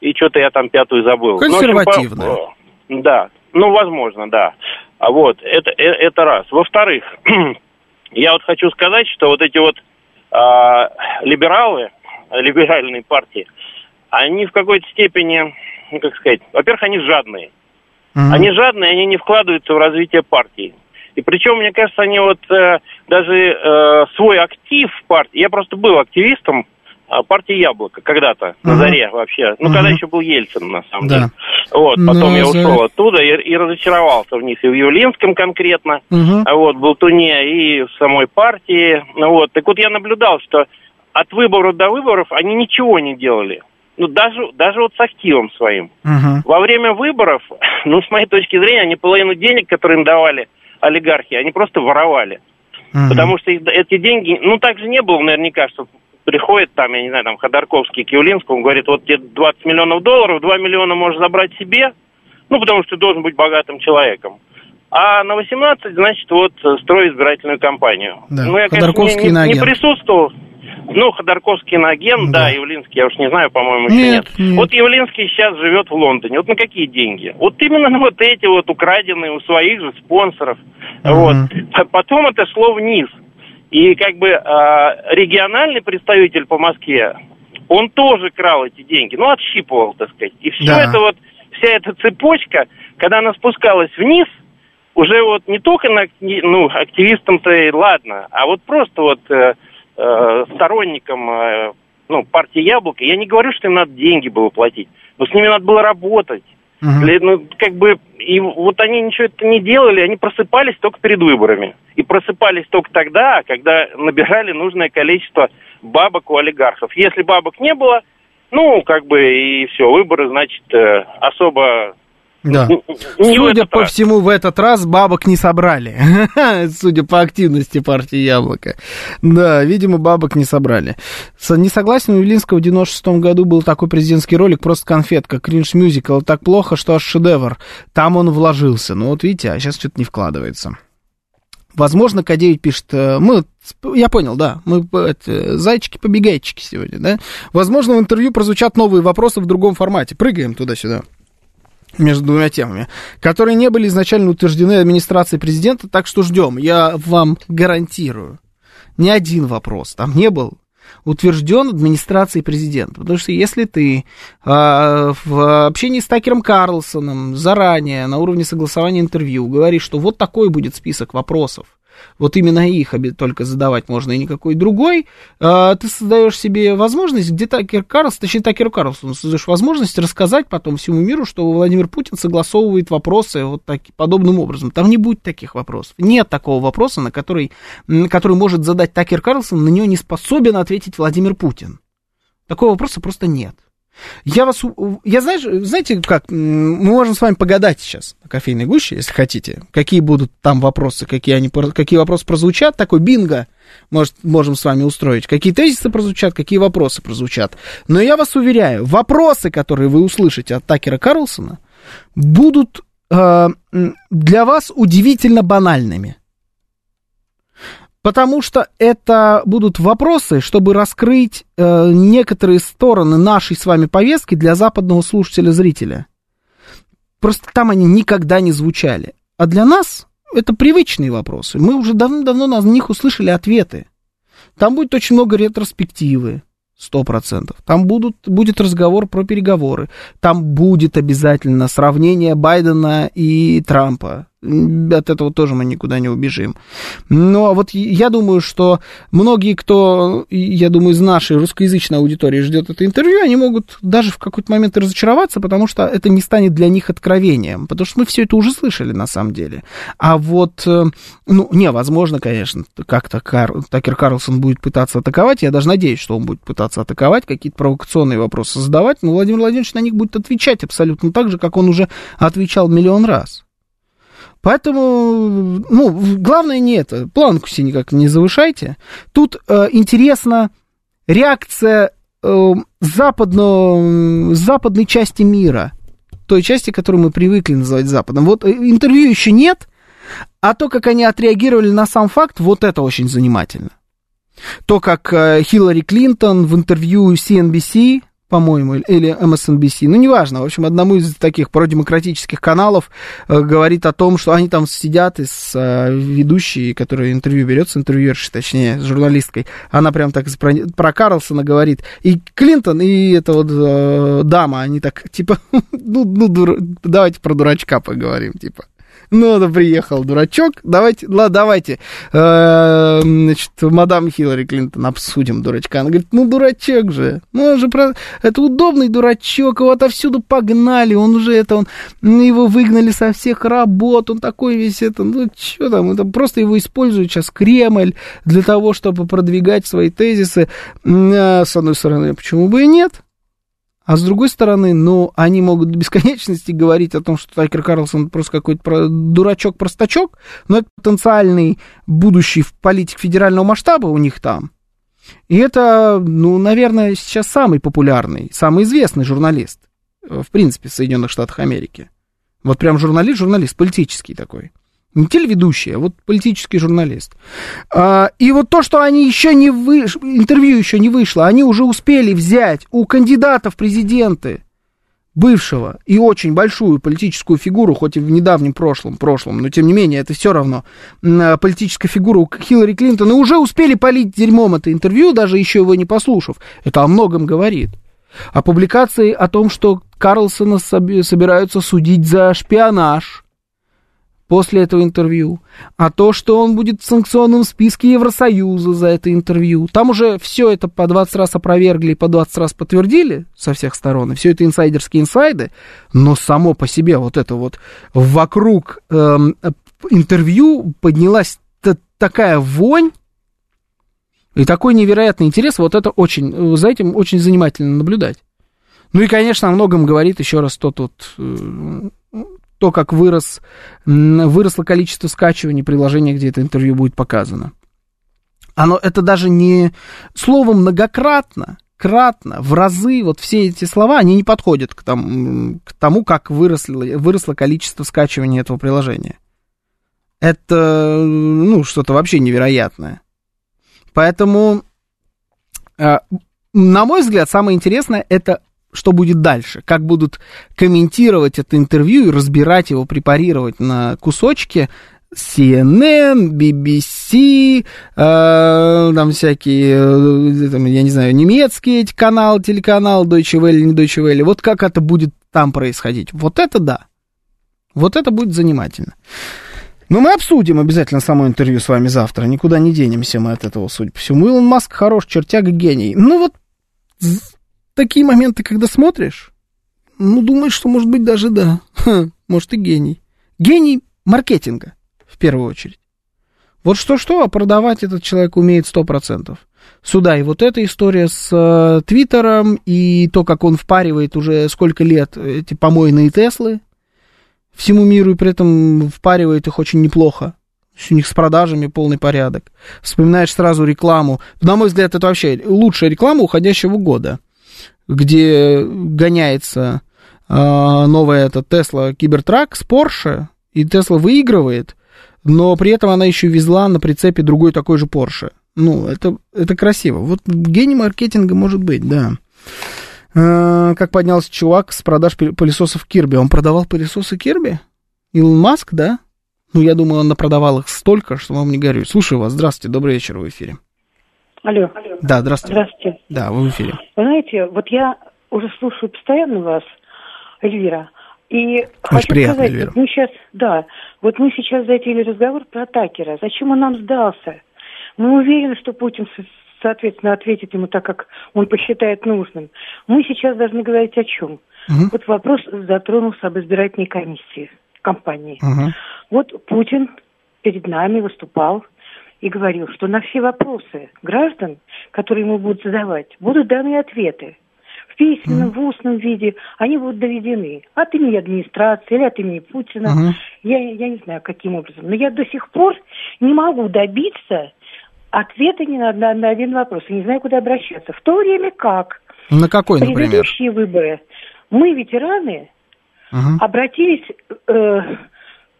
и что-то я там пятую забыл. Консервативная. Ну, общем, по, да, ну, возможно, да. А вот, это, это, это раз. Во-вторых, я вот хочу сказать, что вот эти вот а, либералы, либеральные партии, они в какой-то степени, ну, как сказать, во-первых, они жадные. Mm-hmm. Они жадные, они не вкладываются в развитие партии. И причем, мне кажется, они вот э, даже э, свой актив партии... Я просто был активистом а, партии Яблоко когда-то, на заре вообще. Ну, когда еще был Ельцин, на самом деле. Вот, потом я ушел оттуда и, разочаровался в них. И в Явлинском конкретно, а вот, был Туне, и в самой партии. Ну, Вот, так вот я наблюдал, что от выборов до выборов они ничего не делали. Ну, даже, даже вот с активом своим. Угу. Во время выборов, ну, с моей точки зрения, они половину денег, которые им давали олигархи, они просто воровали. Потому что их- эти деньги, ну, так же не было наверняка, что приходит там, я не знаю, там Ходорковский к Явлинскому, говорит, вот тебе 20 миллионов долларов, 2 миллиона можешь забрать себе, ну, потому что ты должен быть богатым человеком. А на 18, значит, вот, э, строй избирательную кампанию. Да, Ну, я, Ходорковский конечно, не, не, не присутствовал. Ну, Ходорковский иноагент, да. Явлинский, я уж не знаю, по-моему, еще Нет, нет. нет. Вот Явлинский сейчас живет в Лондоне. Вот на какие деньги? Вот именно на вот эти вот украденные у своих же спонсоров. Вот. А Потом это шло вниз. И как бы а, региональный представитель по Москве, он тоже крал эти деньги, ну, отщипывал, так сказать. И все Да. это вот, вся эта цепочка, когда она спускалась вниз, уже вот не только на, ну, активистам-то и ладно, а вот просто вот э, э, сторонникам э, ну, партии Яблоко, я не говорю, что им надо деньги было платить, но с ними надо было работать. Для- ну, как бы, и вот они ничего это не делали, они просыпались только перед выборами. И просыпались только тогда, когда набирали нужное количество бабок у олигархов. Если бабок не было, ну, как бы, и все, выборы, значит, э, особо Да. Не Судя по раз. всему, в этот раз бабок не собрали. Судя по активности партии Яблоко. Да, видимо, бабок не собрали. Не согласен, у Явлинского в 96 году был такой президентский ролик, просто конфетка, кринж мюзикл. Так плохо, что аж шедевр. Там он вложился. Ну вот видите, а сейчас что-то не вкладывается. Возможно, К9 пишет, э, мы, я понял, да, мы это, зайчики-побегайчики сегодня, да. Возможно, в интервью прозвучат новые вопросы в другом формате. Прыгаем туда-сюда между двумя темами, которые не были изначально утверждены администрацией президента, так что ждем. Я вам гарантирую, ни один вопрос там не был утвержден администрацией президента. Потому что если ты э, в общении с Такером Карлсоном заранее на уровне согласования интервью говоришь, что вот такой будет список вопросов, вот именно их только задавать можно, и никакой другой, а, ты создаешь себе возможность, где Такер Карлсон, точнее Такер Карлсон, создаешь возможность рассказать потом всему миру, что Владимир Путин согласовывает вопросы вот так, подобным образом. Там не будет таких вопросов. Нет такого вопроса, на который, который может задать Такер Карлсон, на него не способен ответить Владимир Путин. Такого вопроса просто нет. Я вас, я знаешь, знаете как, мы можем с вами погадать сейчас на кофейной гуще, если хотите, какие будут там вопросы, какие, они, какие вопросы прозвучат, такой бинго может, можем с вами устроить, какие тезисы прозвучат, какие вопросы прозвучат. Но я вас уверяю, вопросы, которые вы услышите от Такера Карлсона, будут э, для вас удивительно банальными. Потому что это будут вопросы, чтобы раскрыть э, некоторые стороны нашей с вами повестки для западного слушателя-зрителя. Просто там они никогда не звучали. А для нас это привычные вопросы. Мы уже давно-давно на них услышали ответы. Там будет очень много ретроспективы, сто процентов. Там будут, будет разговор про переговоры. Там будет обязательно сравнение Байдена и Трампа от этого тоже мы никуда не убежим. Но вот я думаю, что многие, кто, я думаю, из нашей русскоязычной аудитории ждет это интервью, они могут даже в какой-то момент разочароваться, потому что это не станет для них откровением, потому что мы все это уже слышали на самом деле. А вот, э, ну, невозможно, конечно, как-то Кар... Такер Карлсон будет пытаться атаковать, я даже надеюсь, что он будет пытаться атаковать, какие-то провокационные вопросы задавать, но Владимир Владимирович на них будет отвечать абсолютно так же, как он уже отвечал миллион раз. Поэтому, ну, главное не это. Планку себе никак не завышайте. Тут э, интересна реакция э, западно, западной части мира. Той части, которую мы привыкли называть Западом. Вот э, интервью еще нет, а то, как они отреагировали на сам факт, вот это очень занимательно. То, как э, Хиллари Клинтон в интервью CNBC по-моему, или MSNBC, ну, неважно, в общем, одному из таких продемократических каналов э, говорит о том, что они там сидят и с э, ведущей, которая интервью берет, с интервьюершей, точнее, с журналисткой, она прям так про, про Карлсона говорит, и Клинтон, и эта вот э, дама, они так, типа, ну, ну дур... давайте про дурачка поговорим, типа. Ну, да приехал дурачок. Давайте, ладно, давайте. Э, значит, мадам Хиллари Клинтон обсудим дурачка. Она говорит, ну, дурачок же. Ну, он же про... Это удобный дурачок, его отовсюду погнали. Он уже это, он... Его выгнали со всех работ. Он такой весь это... Ну, что там? Это просто его использует сейчас Кремль для того, чтобы продвигать свои тезисы. А, с одной стороны, почему бы и нет? А с другой стороны, ну, они могут до бесконечности говорить о том, что Такер Карлсон просто какой-то дурачок-простачок, но это потенциальный будущий политик федерального масштаба у них там. И это, ну, наверное, сейчас самый популярный, самый известный журналист, э, в принципе, в Соединенных Штатах Америки. Вот прям журналист, журналист, политический такой. Не телеведущий, а вот политический журналист. А, и вот то, что они еще не выш... интервью еще не вышло, они уже успели взять у кандидатов в президенты бывшего и очень большую политическую фигуру, хоть и в недавнем прошлом, прошлом, но тем не менее, это все равно а, политическая фигура Хиллари Клинтон, и уже успели полить дерьмом это интервью, даже еще его не послушав. Это о многом говорит. А публикации о том, что Карлсона собираются судить за шпионаж – после этого интервью, а то, что он будет в санкционном списке Евросоюза за это интервью. Там уже все это по 20 раз опровергли и по 20 раз подтвердили со всех сторон, и все это инсайдерские инсайды, но само по себе вот это вот вокруг эм, интервью поднялась такая вонь, и такой невероятный интерес, вот это очень, за этим очень занимательно наблюдать. Ну и, конечно, о многом говорит еще раз тот вот э, то, как вырос, выросло количество скачиваний приложения, где это интервью будет показано. Оно, это даже не слово многократно, кратно, в разы, вот все эти слова, они не подходят к, там, к тому, как выросло, выросло количество скачиваний этого приложения. Это, ну, что-то вообще невероятное. Поэтому, э, на мой взгляд, самое интересное, это что будет дальше, как будут комментировать это интервью и разбирать его, препарировать на кусочки CNN, BBC, э, там всякие, э, там, я не знаю, немецкие эти каналы, телеканал Deutsche Welle, не Deutsche Welle. Вот как это будет там происходить. Вот это да. Вот это будет занимательно. Но мы обсудим обязательно само интервью с вами завтра. Никуда не денемся мы от этого, судя по всему. Илон Маск хорош, чертяга, гений. Ну вот такие моменты, когда смотришь, ну, думаешь, что, может быть, даже да. Ха, может, и гений. Гений маркетинга, в первую очередь. Вот что-что, а продавать этот человек умеет сто процентов. Сюда и вот эта история с э, Твиттером, и то, как он впаривает уже сколько лет эти помойные Теслы всему миру, и при этом впаривает их очень неплохо. У них с продажами полный порядок. Вспоминаешь сразу рекламу. На мой взгляд, это вообще лучшая реклама уходящего года где гоняется э, новая эта Тесла Кибертрак с Porsche, и Тесла выигрывает, но при этом она еще везла на прицепе другой такой же Porsche. Ну, это, это красиво. Вот гений маркетинга может быть, да. Э, как поднялся чувак с продаж пылесосов Кирби. Он продавал пылесосы Кирби? Илон Маск, да? Ну, я думаю, он напродавал их столько, что вам не горюй. Слушаю вас. Здравствуйте, добрый вечер в эфире. Алло. Да, здравствуйте. Здравствуйте. Да, вы в эфире. Вы знаете, вот я уже слушаю постоянно вас, Эльвира, и Очень хочу приятно, сказать, Эльвира. вот мы сейчас, да, вот мы сейчас затеяли разговор про Такера. Зачем он нам сдался? Мы уверены, что Путин, соответственно, ответит ему так, как он посчитает нужным. Мы сейчас должны говорить о чем? Угу. Вот вопрос затронулся об избирательной комиссии компании. Угу. Вот Путин перед нами выступал и говорил, что на все вопросы граждан, которые ему будут задавать, будут даны ответы. В письменном, в устном виде они будут доведены от имени администрации или от имени Путина. Uh-huh. Я, я не знаю, каким образом. Но я до сих пор не могу добиться ответа ни на, на, на один вопрос. И не знаю, куда обращаться. В то время как на какой, например? предыдущие выборы мы, ветераны, uh-huh. обратились э,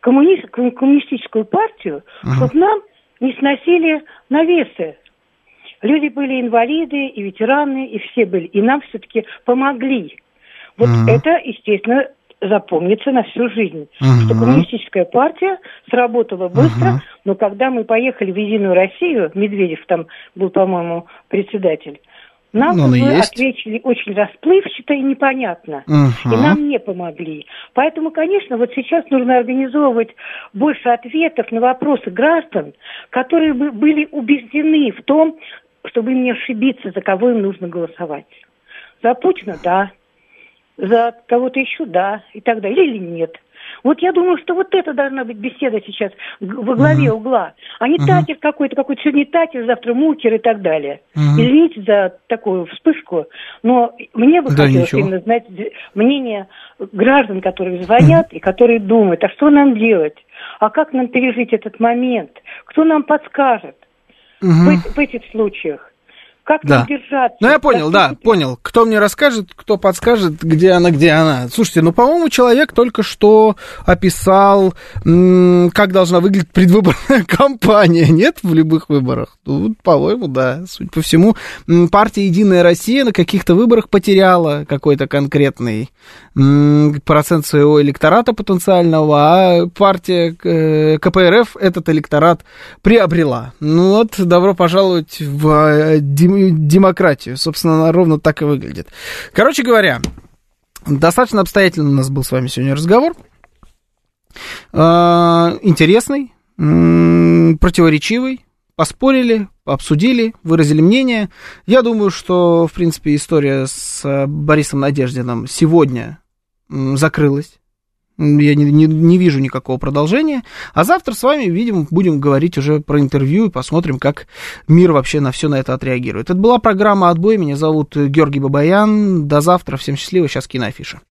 коммуни... коммунистическую партию, uh-huh. чтобы нам не сносили навесы. Люди были инвалиды и ветераны, и все были. И нам все-таки помогли. Вот mm-hmm. это, естественно, запомнится на всю жизнь. Mm-hmm. Что коммунистическая партия сработала быстро, mm-hmm. но когда мы поехали в Единую Россию, Медведев там был, по-моему, председатель, нам ну, уже ответили очень расплывчато и непонятно. Uh-huh. И нам не помогли. Поэтому, конечно, вот сейчас нужно организовывать больше ответов на вопросы граждан, которые бы были убеждены в том, чтобы не ошибиться, за кого им нужно голосовать. За Путина – да, за кого-то еще – да, и так далее, или нет. Вот я думаю, что вот это должна быть беседа сейчас во главе uh-huh. угла. А не uh-huh. татер какой-то, какой-то сегодня татер, завтра мукер и так далее. Uh-huh. Извините за такую вспышку, но мне бы да, хотелось ничего. именно знать мнение граждан, которые звонят uh-huh. и которые думают, а что нам делать? А как нам пережить этот момент? Кто нам подскажет uh-huh. в, в этих случаях? Как да. держаться? Ну, я понял, да, теперь... понял. Кто мне расскажет, кто подскажет, где она, где она. Слушайте, ну, по-моему, человек только что описал, как должна выглядеть предвыборная кампания, нет, в любых выборах? Ну, по-моему, да. Судя по всему, партия «Единая Россия» на каких-то выборах потеряла какой-то конкретный процент своего электората потенциального, а партия э, КПРФ этот электорат приобрела. Ну вот, добро пожаловать в э, демократию. Собственно, она ровно так и выглядит. Короче говоря, достаточно обстоятельно у нас был с вами сегодня разговор. А, интересный, противоречивый. Поспорили, обсудили, выразили мнение. Я думаю, что, в принципе, история с Борисом Надеждином сегодня закрылась. Я не, не, не вижу никакого продолжения. А завтра с вами, видимо, будем говорить уже про интервью и посмотрим, как мир вообще на все на это отреагирует. Это была программа «Отбой». Меня зовут Георгий Бабаян. До завтра. Всем счастливо. Сейчас киноафиша.